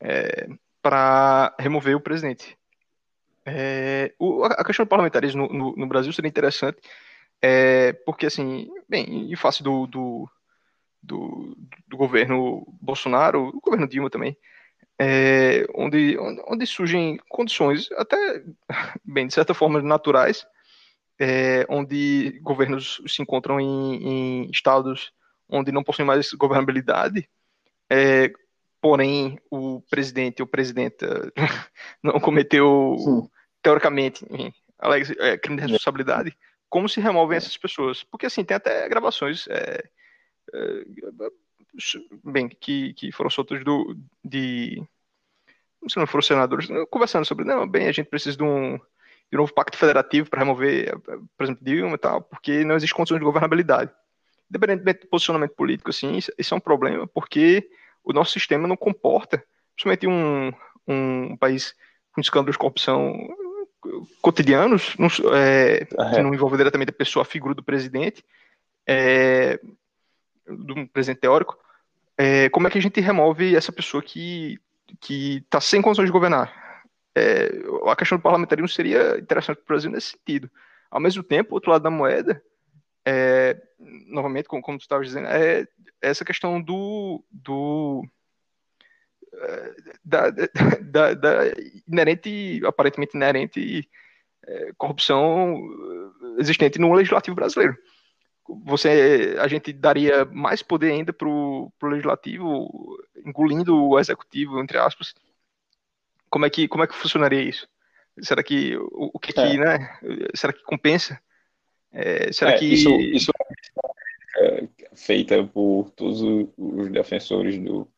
é, para remover o presidente. É, o, a questão do parlamentarismo no, no, no Brasil seria interessante, é, porque, assim, bem, em face do, do, do, do governo Bolsonaro, o governo Dilma também, é, onde, onde surgem condições, até, (laughs) bem, de certa forma, naturais, é, onde governos se encontram em, em, estados onde não possuem mais governabilidade, é, porém o presidente ou presidenta (laughs) não cometeu, Sim. teoricamente, é, crime de responsabilidade, como se removem essas pessoas? Porque, assim, tem até gravações é, é, bem, que, que foram soltas do, de, se não foram senadores, conversando sobre, não, bem, a gente precisa de um, de um novo pacto federativo para remover, por exemplo, Dilma e tal, porque não existe condições de governabilidade. Independentemente do posicionamento político, assim, isso, isso é um problema, porque o nosso sistema não comporta, principalmente um, um país com escândalos de corrupção cotidianos, não, é, que não envolve diretamente a pessoa, a figura do presidente, é, do presidente teórico, é, como é que a gente remove essa pessoa que que está sem condições de governar? É, a questão do parlamentarismo seria interessante para o Brasil nesse sentido. Ao mesmo tempo, outro lado da moeda, é, novamente, como, como tu estava dizendo, é essa questão do, do da, da, da, inerente, aparentemente inerente é, corrupção existente no legislativo brasileiro. Você, a gente daria mais poder ainda para o legislativo, engolindo o executivo, entre aspas. Como é que, como é que funcionaria isso? Será que o, o que, é. que né? Será que compensa? É, será é, que isso, isso é feita por todos os defensores do,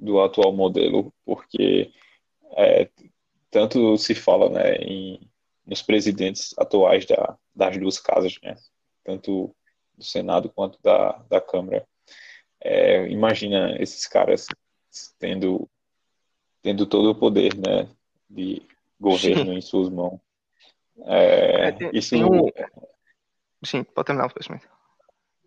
do atual modelo, porque é, tanto se fala né, em, nos presidentes atuais da, das duas casas, né, tanto do Senado quanto da, da Câmara. É, imagina esses caras tendo, tendo todo o poder né, de governo Sim. em suas mãos. É, é, tem, isso tem um... Sim, pode terminar o pensamento.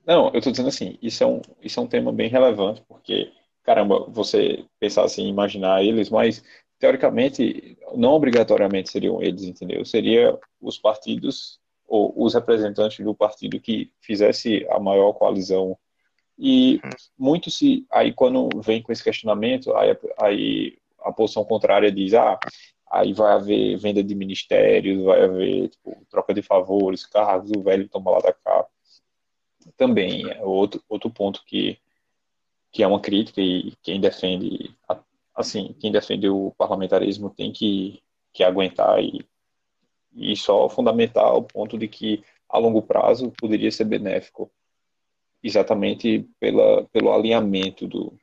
Não, eu estou dizendo assim, isso é, um, isso é um tema bem relevante, porque caramba, você pensar assim, imaginar eles, mas teoricamente, não obrigatoriamente seriam eles, entendeu? Seria os partidos ou os representantes do partido que fizesse a maior coalizão. E uhum. muito se aí quando vem com esse questionamento, aí, aí a posição contrária diz, ah, aí vai haver venda de ministérios, vai haver tipo, troca de favores, cargos, o velho toma lá da cá. Também é outro, outro ponto que que é uma crítica e quem defende assim quem defende o parlamentarismo tem que, que aguentar e, e só fundamentar o ponto de que a longo prazo poderia ser benéfico exatamente pela, pelo alinhamento do,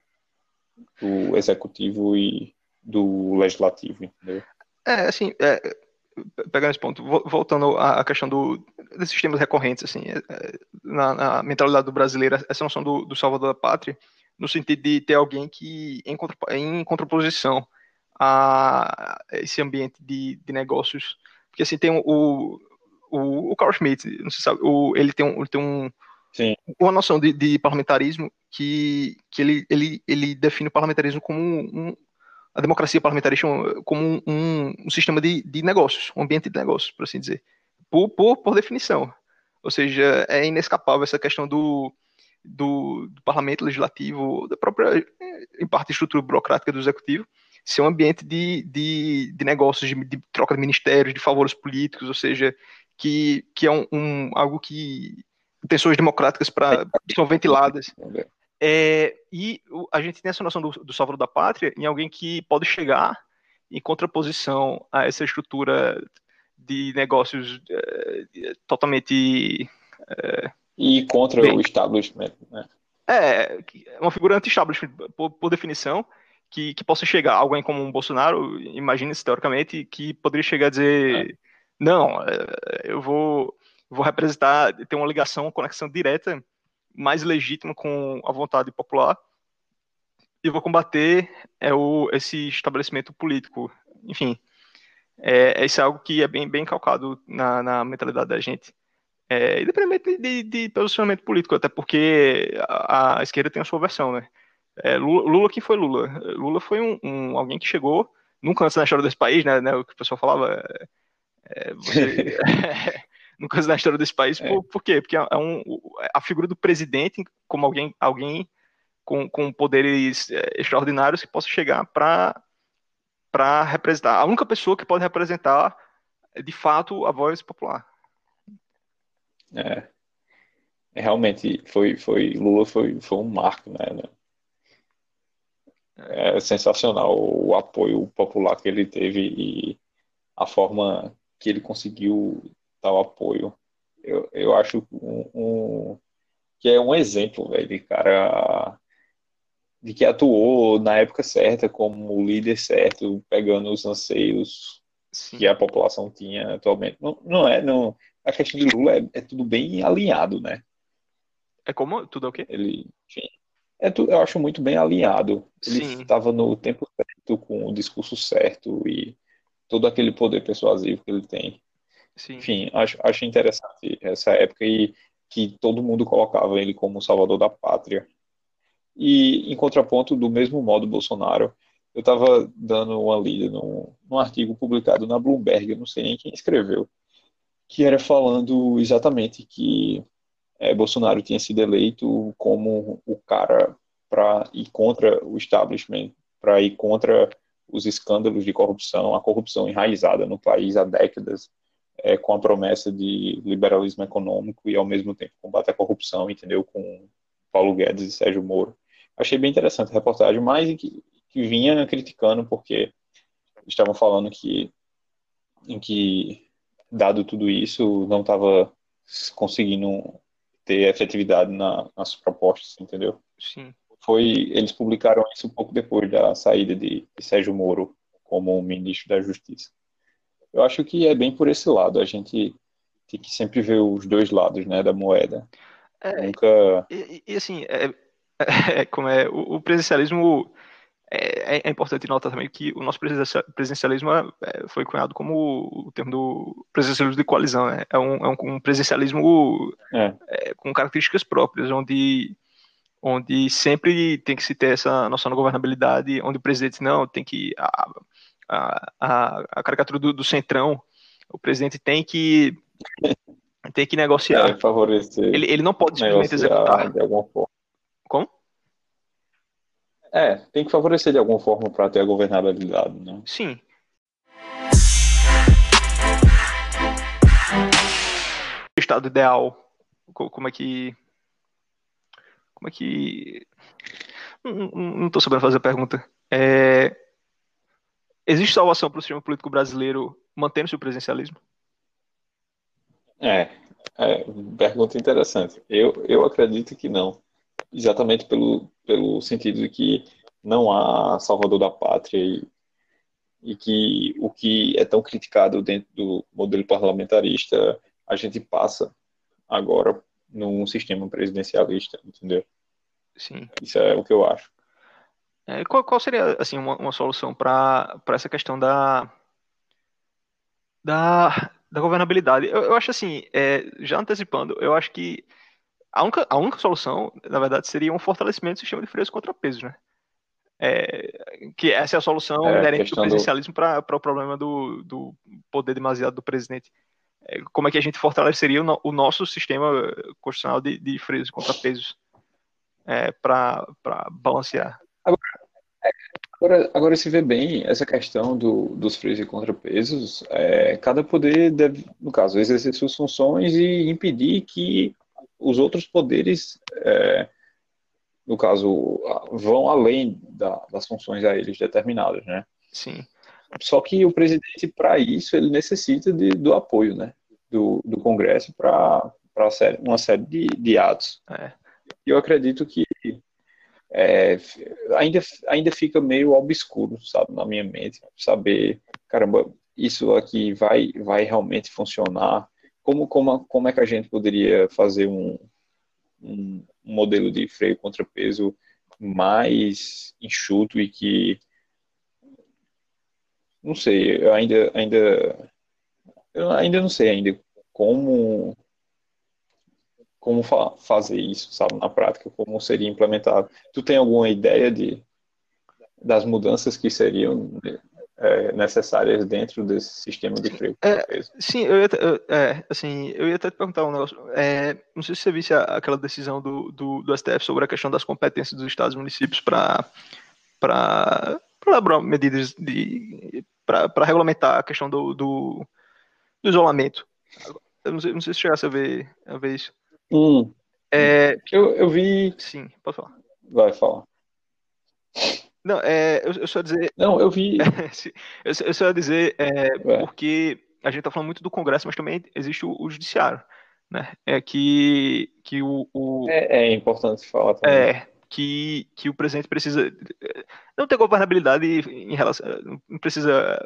do executivo e do legislativo, entendeu? É, assim, é, pegando esse ponto, voltando à questão do, desses sistemas recorrentes, assim, é, é, na, na mentalidade do brasileiro, essa noção do, do salvador da pátria, no sentido de ter alguém que, em, contra, em contraposição a esse ambiente de, de negócios, porque assim, tem o, o, o Carl Schmitt, não sei sabe, o, ele tem, um, ele tem um, Sim. uma noção de, de, parlamentarismo que, que ele, ele, ele define o parlamentarismo como um, a democracia parlamentarista como um, um, sistema de, de negócios, um ambiente de negócios, por assim dizer, por, por, por definição. Ou seja, é inescapável essa questão do, do, do, parlamento legislativo, da própria, em parte, estrutura burocrática do executivo, ser um ambiente de, de, de negócios, de, de, troca de ministérios, de favores políticos, ou seja, que, que é um, um algo que tensões democráticas para são ventiladas. É, e a gente tem essa noção do, do salvador da pátria em alguém que pode chegar em contraposição a essa estrutura de negócios é, totalmente é, e contra Bem, o establishment. Né? É, uma figura anti-establishment, por, por, definição, que, que possa chegar, alguém como um Bolsonaro, imagine-se teoricamente, que poderia chegar a dizer: é. não, é, eu vou, vou representar, ter uma ligação, uma conexão direta, mais legítima com a vontade popular, e vou combater é, o, esse estabelecimento político. Enfim, é, isso é algo que é bem, bem calcado na, na mentalidade da gente. É, independente de, de, posicionamento político, até porque a, a, esquerda tem a sua versão, né? É, Lula, Lula, quem foi Lula? Lula foi um, um, alguém que chegou nunca antes na história desse país, né? né o que o pessoal falava. É, você, (laughs) (laughs) nunca antes na história desse país. É. Por, por, quê? Porque é um, a figura do presidente como alguém, alguém com, com poderes é, extraordinários que possa chegar para para representar. A única pessoa que pode representar de fato a voz popular. É. é. Realmente foi, foi Lula foi, foi um marco, né? É sensacional o apoio popular que ele teve e a forma que ele conseguiu tal apoio. Eu, eu acho um, um que é um exemplo, velho, de cara de que atuou na época certa como líder certo, pegando os anseios Sim. que a população tinha atualmente. Não, não é, não. A questão de Lula é, é tudo bem alinhado, né? É como tudo é o quê? Ele, enfim, é tudo, eu acho muito bem alinhado. Ele estava no tempo certo, com o discurso certo e todo aquele poder persuasivo que ele tem. Sim. Enfim, acho, acho interessante essa época e que todo mundo colocava ele como salvador da pátria. E, em contraponto, do mesmo modo, Bolsonaro, eu estava dando uma lida num, num, artigo publicado na Bloomberg, eu não sei nem quem escreveu, que era falando exatamente que é, Bolsonaro tinha sido eleito como o cara para ir contra o establishment, para ir contra os escândalos de corrupção, a corrupção enraizada no país há décadas, é, com a promessa de liberalismo econômico e, ao mesmo tempo, combate à corrupção, entendeu? Com Paulo Guedes e Sérgio Moro. Achei bem interessante a reportagem, mas que, que vinha criticando porque estavam falando que, em que, dado tudo isso, não estava conseguindo ter efetividade na, nas propostas, entendeu? Sim. Foi, eles publicaram isso um pouco depois da saída de, de Sérgio Moro como ministro da Justiça. Eu acho que é bem por esse lado. A gente tem que sempre ver os dois lados, né, da moeda. É, Nunca. E, e assim, é, (laughs) é, como é o, o presencialismo é, é, é, importante notar também que o nosso presencialismo é, é, foi cunhado como o termo do presencialismo de coalizão, né? É um, é um, presencialismo é. com características próprias, onde onde sempre tem que se ter essa noção da governabilidade, onde o presidente não tem que a, a, a caricatura do, do, centrão, o presidente tem que tem que negociar. É, favorecer. Ele, ele não pode simplesmente executar. De alguma forma. Como? É, tem que favorecer de alguma forma para ter a governabilidade, né? Sim. Estado ideal, como é que como é que. Não estou sabendo fazer a pergunta. É... Existe salvação para o sistema político brasileiro mantendo-se o presidencialismo? É, é, pergunta interessante. Eu, eu acredito que não. Exatamente pelo, pelo sentido de que não há salvador da pátria e, e que o que é tão criticado dentro do modelo parlamentarista a gente passa agora num sistema presidencialista, entendeu? Sim. Isso é o que eu acho. É, qual, qual, seria assim uma, uma solução para essa questão da da, da governabilidade? Eu, eu acho assim, é, já antecipando, eu acho que a única, a única solução, na verdade, seria um fortalecimento do sistema de freios contra pesos, né? É, que essa é a solução é, inerente do presidencialismo do... para o problema do, do poder demasiado do presidente. É, como é que a gente fortaleceria o, o nosso sistema constitucional de, de freios contra pesos é, para balancear? Agora, agora, agora, se vê bem essa questão do, dos freios e contrapesos, é, cada poder deve, no caso, exercer suas funções e impedir que os outros poderes, é, no caso, vão além da, das funções a eles determinadas, né? Sim. Só que o presidente, para isso, ele necessita de, do apoio né, do, do Congresso para uma série de, de atos. É. Eu acredito que é, ainda, ainda fica meio obscuro, sabe, na minha mente, saber, caramba, isso aqui vai, vai realmente funcionar? Como, como, como é que a gente poderia fazer um, um, modelo de freio contrapeso mais enxuto e que não sei, eu ainda, ainda, eu ainda não sei ainda como, como fa fazer isso, sabe, na prática, como seria implementado. Tu tem alguma ideia de das mudanças que seriam é, necessárias dentro desse sistema de freio? É, sim, eu ia, é, assim, eu ia até te perguntar um negócio. É, não sei se você visse aquela decisão do, do, do, STF sobre a questão das competências dos estados e municípios para elaborar medidas para regulamentar a questão do, do, do isolamento. Eu não sei, não sei se chegasse a ver, a ver isso. Hum. É, eu, eu vi. Sim, pode falar. Vai, falar. Não, é, eu, eu só dizer. Não, eu vi. (laughs) eu, eu só ia dizer, é, é. porque a gente tá falando muito do Congresso, mas também existe o, o Judiciário. Né? É que, que o. o é, é, importante falar também. É, que, que o presidente precisa. Não ter governabilidade em relação. Não precisa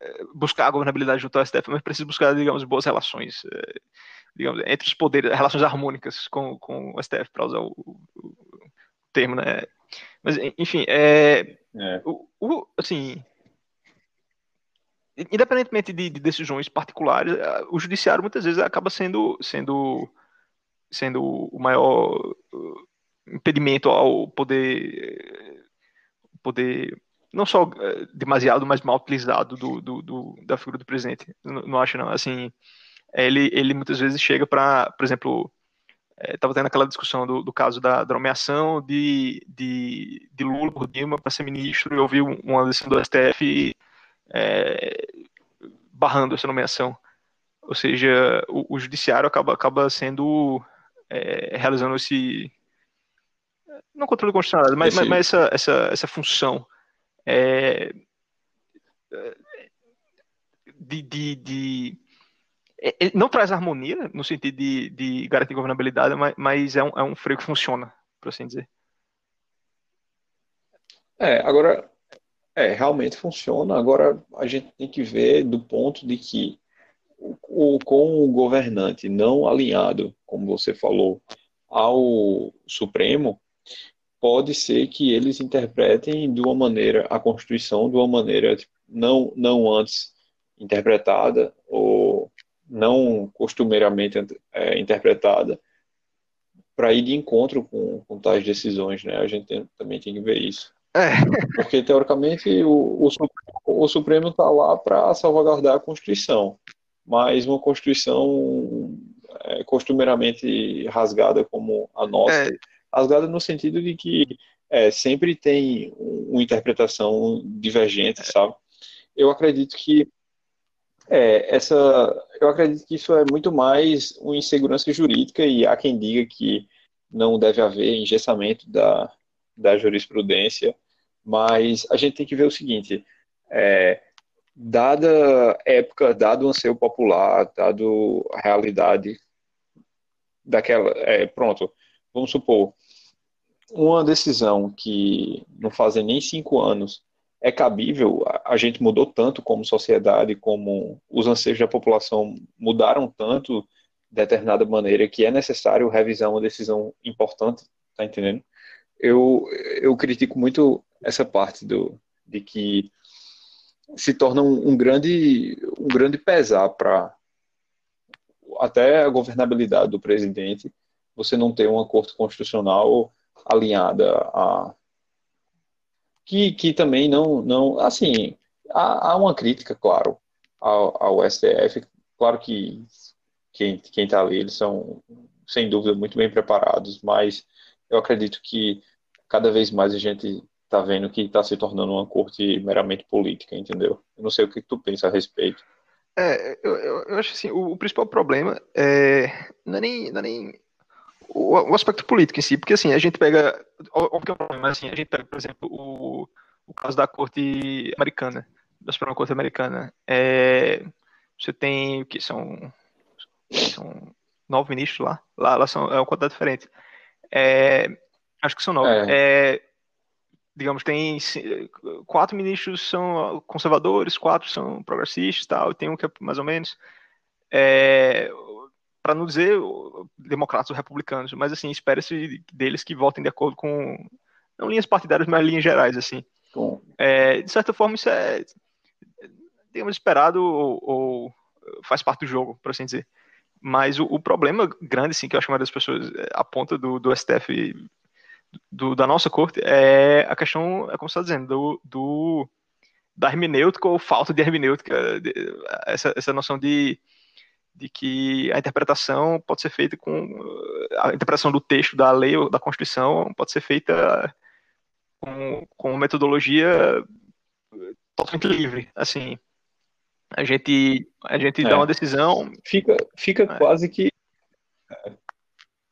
é, buscar a governabilidade junto ao STF, mas precisa buscar, digamos, boas relações. É, digamos, entre os poderes, relações harmônicas com, com o STF, para usar o, o termo, né? Mas, enfim, é, é. O, o, assim, independentemente de, de, decisões particulares, o judiciário muitas vezes acaba sendo, sendo, sendo o maior impedimento ao poder, poder não só uh, demasiado, mas mal utilizado do, do, do da figura do presidente. Não, não acho não. Assim, ele, ele muitas vezes chega para, por exemplo, estava é, tendo aquela discussão do, do caso da, da nomeação de, de, de, Lula por Dilma para ser ministro e ouvi uma decisão do STF é, barrando essa nomeação. Ou seja, o, o judiciário acaba, acaba sendo é, realizando esse não controle constitucional, mas, mas, mas, essa, essa, essa função é, de, de, de ele é, é, não traz harmonia no sentido de, de garantir governabilidade, mas, mas é, um, é um freio que funciona, por assim dizer. É, agora, é, realmente funciona. Agora a gente tem que ver do ponto de que o, com o governante não alinhado, como você falou, ao Supremo, pode ser que eles interpretem de uma maneira a Constituição de uma maneira tipo, não, não antes interpretada ou não costumeiramente é, interpretada para ir de encontro com, com tais decisões, né? A gente tem, também tem que ver isso. É. Porque, teoricamente, o, o, o Supremo está lá para salvaguardar a Constituição, mas uma Constituição é, costumeiramente rasgada como a nossa, é. rasgada no sentido de que é, sempre tem uma interpretação divergente, sabe? Eu acredito que é, essa, eu acredito que isso é muito mais uma insegurança jurídica e há quem diga que não deve haver engessamento da, da jurisprudência, mas a gente tem que ver o seguinte, é, dada época, dado o anseio popular, dado a realidade daquela, é, pronto, vamos supor, uma decisão que não fazem nem cinco anos é cabível, a gente mudou tanto como sociedade, como os anseios da população mudaram tanto de determinada maneira que é necessário revisar uma decisão importante, tá entendendo? Eu, eu critico muito essa parte do, de que se torna um, um grande, um grande pesar para até a governabilidade do presidente você não ter uma corte constitucional alinhada a que, que também não, não assim, há, há uma crítica, claro, ao, ao STF, claro que quem está ali, eles são, sem dúvida, muito bem preparados, mas eu acredito que cada vez mais a gente está vendo que está se tornando uma corte meramente política, entendeu? Eu não sei o que tu pensa a respeito. É, eu, eu, eu acho assim, o, o, principal problema é não é nem, não é nem o, o, aspecto político em si, porque assim, a gente pega, óbvio que é um problema, assim, a gente pega, por exemplo, o, o caso da corte americana, da Suprema Corte Americana, é, você tem o que são, são nove ministros lá, lá, lá são, é uma quantidade diferente, é, acho que são nove, é. é digamos, tem quatro ministros são conservadores, quatro são progressistas, tal, e tem um que é mais ou menos, é, para não dizer democratas ou republicanos, mas assim, espera-se deles que votem de acordo com não linhas partidárias, mas linhas gerais, assim. É, de certa forma, isso é, digamos, esperado ou, ou, faz parte do jogo, por assim dizer. Mas o, o, problema grande, assim, que eu acho que a maioria das pessoas é, aponta do, do STF, do, da nossa corte, é a questão, é como você está dizendo, do, do, da hermenêutica ou falta de hermenêutica, essa, essa noção de, de que a interpretação pode ser feita com. A interpretação do texto da lei ou da Constituição pode ser feita com, com uma metodologia totalmente livre. Assim, a gente, a gente é. dá uma decisão. Fica, fica é. quase que.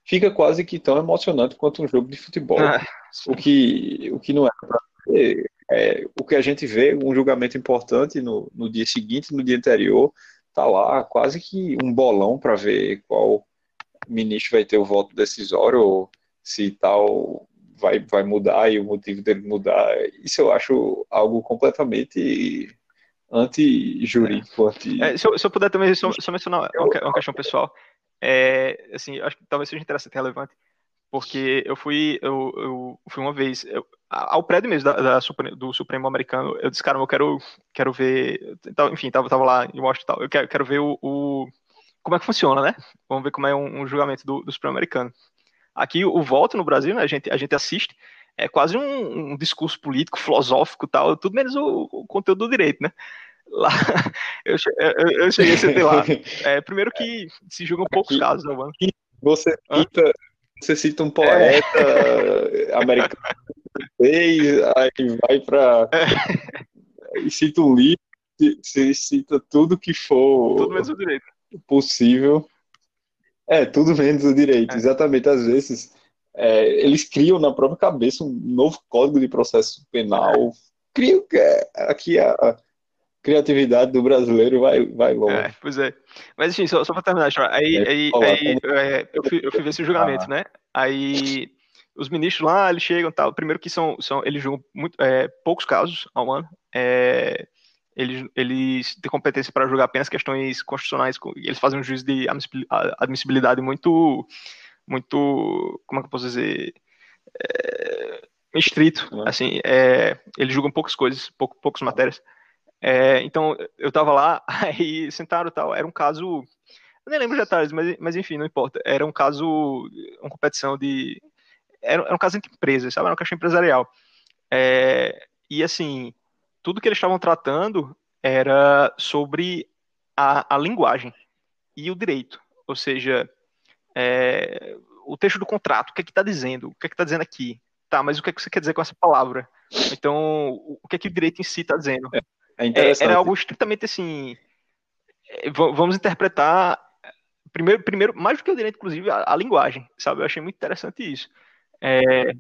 Fica quase que tão emocionante quanto um jogo de futebol. Ah, o, que, o que não é para é, o que a gente vê, um julgamento importante no, no dia seguinte, no dia anterior, tá lá quase que um bolão para ver qual ministro vai ter o voto decisório ou se tal vai, vai mudar e o motivo dele mudar. Isso eu acho algo completamente anti-jurídico. Anti... É, se, eu, se, eu, puder também só, só mencionar uma, uma, questão pessoal, é, assim, acho que talvez seja interessante e relevante, porque eu fui, eu, eu fui uma vez eu, ao prédio mesmo da, da, do Supremo americano, eu disse, cara, eu quero, quero ver, então, enfim, tava, tava lá em Washington, eu quero, quero ver o, o, como é que funciona, né? Vamos ver como é um, um julgamento do, do Supremo americano. Aqui o voto no Brasil, né, a gente, a gente assiste, é quase um, um discurso político, filosófico tal, tudo menos o, o conteúdo do direito, né? Lá, (laughs) eu, eu, eu cheguei a ser (laughs) lá. É, primeiro que se julgam poucos casos, né, mano? Você cita, você cita um poeta é. americano (laughs) aí vai para é. e cita um livro, você cita tudo que for tudo menos o direito. possível. É, tudo menos o direito, é. exatamente. Às vezes é, eles criam na própria cabeça um novo código de processo penal. Criam é, aqui a, criatividade do brasileiro vai, vai longe. É, pois é. Mas enfim, só, só para terminar, aí, é, aí, aí é, eu, fui, eu fui ver esse julgamento, ah. né? Aí os ministros lá, eles chegam tal. Primeiro que são, são eles julgam muito, é, poucos casos ao ano. É, eles, eles têm competência para julgar apenas questões constitucionais. Eles fazem um juízo de admissibilidade muito, muito, como é que eu posso dizer, é, estrito. Uhum. Assim, é, eles julgam poucas coisas, pouco, poucas matérias. É, então, eu tava lá, (laughs) aí sentaram tal. Era um caso. Eu nem lembro de detalhes, mas, mas enfim, não importa. Era um caso, uma competição de. Era, era um caso entre empresas, sabe? Era uma questão empresarial. É, e assim, tudo que eles estavam tratando era sobre a, a linguagem e o direito. Ou seja, é, o texto do contrato, o que é que está dizendo? O que é que está dizendo aqui? Tá, mas o que é que você quer dizer com essa palavra? Então, o que é que o direito em si está dizendo? É. É, é era algo estritamente assim. É, vamos interpretar primeiro, primeiro, mais do que o direito, inclusive, a, a linguagem, sabe? Eu achei muito interessante isso. É...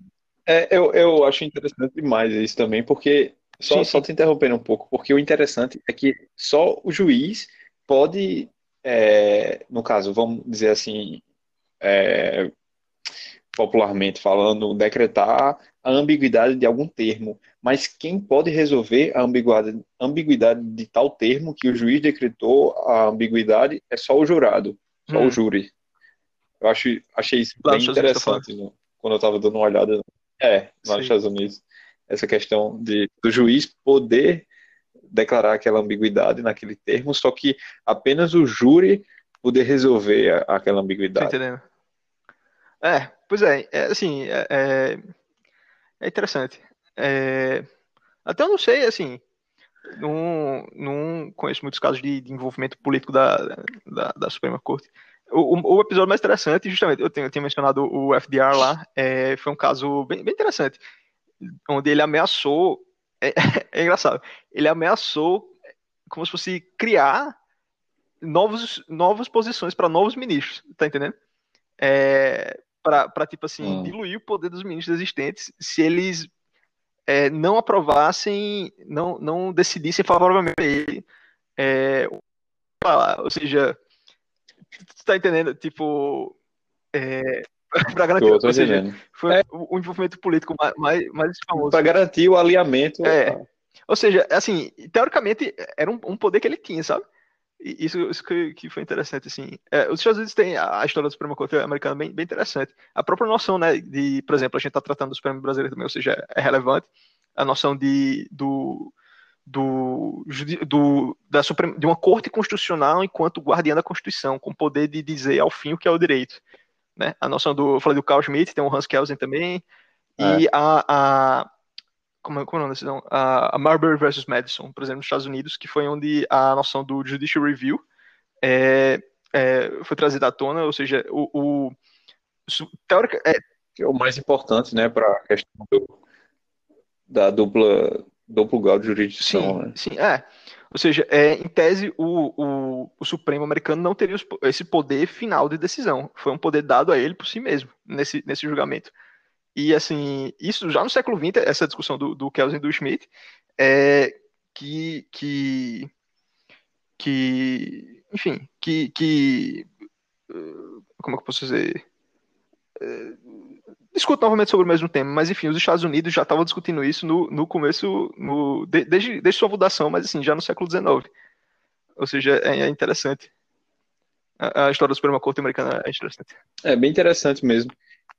É, eu, eu acho interessante demais isso também, porque só, sim, sim. só te interrompendo um pouco, porque o interessante é que só o juiz pode, é, no caso, vamos dizer assim, é, popularmente falando, decretar a ambiguidade de algum termo, mas quem pode resolver a ambiguidade, ambiguidade de tal termo que o juiz decretou a ambiguidade é só o jurado, só hum. o júri. Eu acho, achei isso bem interessante né? quando eu estava dando uma olhada. É, lá nos Estados Unidos, essa questão de, do juiz poder declarar aquela ambiguidade naquele termo, só que apenas o júri poder resolver aquela ambiguidade. Tô entendendo. É, pois é, é assim, é, é, é interessante. É, até eu não sei, assim, não, não conheço muitos casos de, de envolvimento político da, da, da Suprema Corte. O, o, episódio mais interessante, justamente, eu tenho, eu mencionado o FDR lá, é, foi um caso bem, bem, interessante, onde ele ameaçou, é, (laughs) é engraçado, ele ameaçou como se fosse criar novos, novas posições para novos ministros, tá entendendo? É, para tipo assim, hum. diluir o poder dos ministros existentes se eles é, não aprovassem, não, não decidissem favoravelmente a ele. É, ou seja, tu tá entendendo? Tipo, é, (laughs) para garantir, tô, tô ou seja, foi é. o envolvimento político mais, mais, mais famoso. Para garantir o alinhamento. É. Ou seja, assim, teoricamente era um, um poder que ele tinha, sabe? Isso, isso que, que, foi interessante, assim. É, os Estados Unidos têm a, a história do Supremo Corte americano bem, bem interessante. A própria noção, né, de, por exemplo, a gente está tratando do Supremo brasileiro também, ou seja, é relevante. A noção de, do, do, do da Suprema, de uma corte constitucional enquanto guardiã da Constituição, com poder de dizer ao fim o que é o direito. Né? A noção do. Eu falei do Carl Schmitt, tem o Hans Kelsen também, é. e a, a. Como, é, como é o nome decisão? A, a Marbury versus Madison, por exemplo, nos Estados Unidos, que foi onde a noção do Judicial Review é, é, foi trazida à tona, ou seja, o. o teórica, é, é o mais importante, né, para a questão do, da dupla duplo grau de jurisdição. Sim, né? sim, é. Ou seja, é, em tese, o, o, o Supremo americano não teria os, esse poder final de decisão. Foi um poder dado a ele por si mesmo, nesse, nesse julgamento. E, assim, isso já no século XX, essa discussão do, do Kelsen e do Schmidt, é que, que, que enfim, que, que como é que eu posso dizer? É, discuto novamente sobre o mesmo tema, mas enfim, os Estados Unidos já estavam discutindo isso no, no começo, no, de, desde, desde sua fundação, mas assim, já no século XIX. Ou seja, é, é interessante. A, a, história da Suprema Corte americana é interessante. É bem interessante mesmo.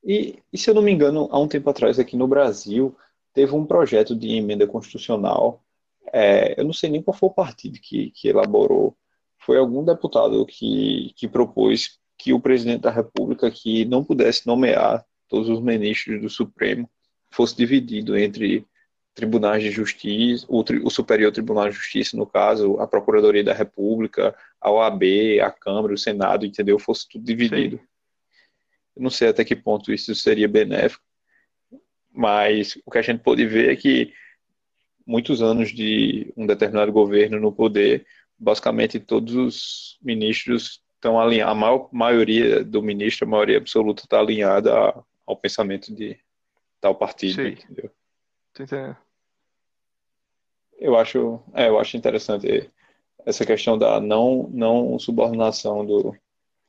E, e se eu não me engano, há um tempo atrás aqui no Brasil, teve um projeto de emenda constitucional. É, eu não sei nem qual foi o partido que, que elaborou. Foi algum deputado que, que propôs que o presidente da República que não pudesse nomear todos os ministros do Supremo fosse dividido entre tribunais de justiça, o, o, Superior Tribunal de Justiça, no caso, a Procuradoria da República, a OAB, a Câmara, o Senado, entendeu? Fosse tudo dividido. Eu não sei até que ponto isso seria benéfico, mas o que a gente pode ver é que muitos anos de um determinado governo no poder, basicamente todos os ministros estão alinhados, a maior maioria do ministro, a maioria absoluta está alinhada ao pensamento de tal partido, Sim. entendeu? Eu acho, é, eu acho interessante essa questão da não, não subordinação do.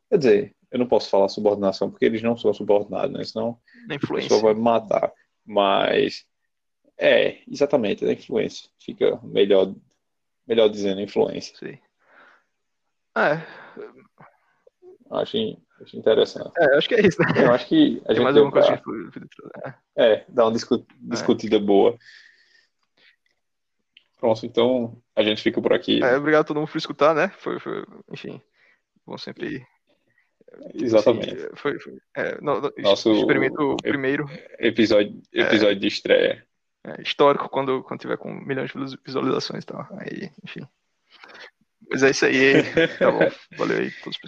Quer dizer, eu não posso falar subordinação porque eles não são subordinados, né? Senão a pessoa vai me matar. Mas é, exatamente, a influência. Fica melhor, melhor dizendo influência. Sim. É. Acho, Acho interessante. É, acho que é isso, né? Eu acho que a Tem gente mais deu pra... É, dá uma discu... discutida é. boa. Pronto, então a gente fica por aqui. É, obrigado a todo mundo por escutar, né? Foi, foi enfim, bom sempre. Exatamente. Assim, foi, foi é, no, Nosso experimento primeiro. Episódio, é. episódio de estreia. É, histórico quando, quando tiver com milhões de visualizações e tal. Aí, enfim. Mas é isso aí. Tá bom. (laughs) Valeu aí todos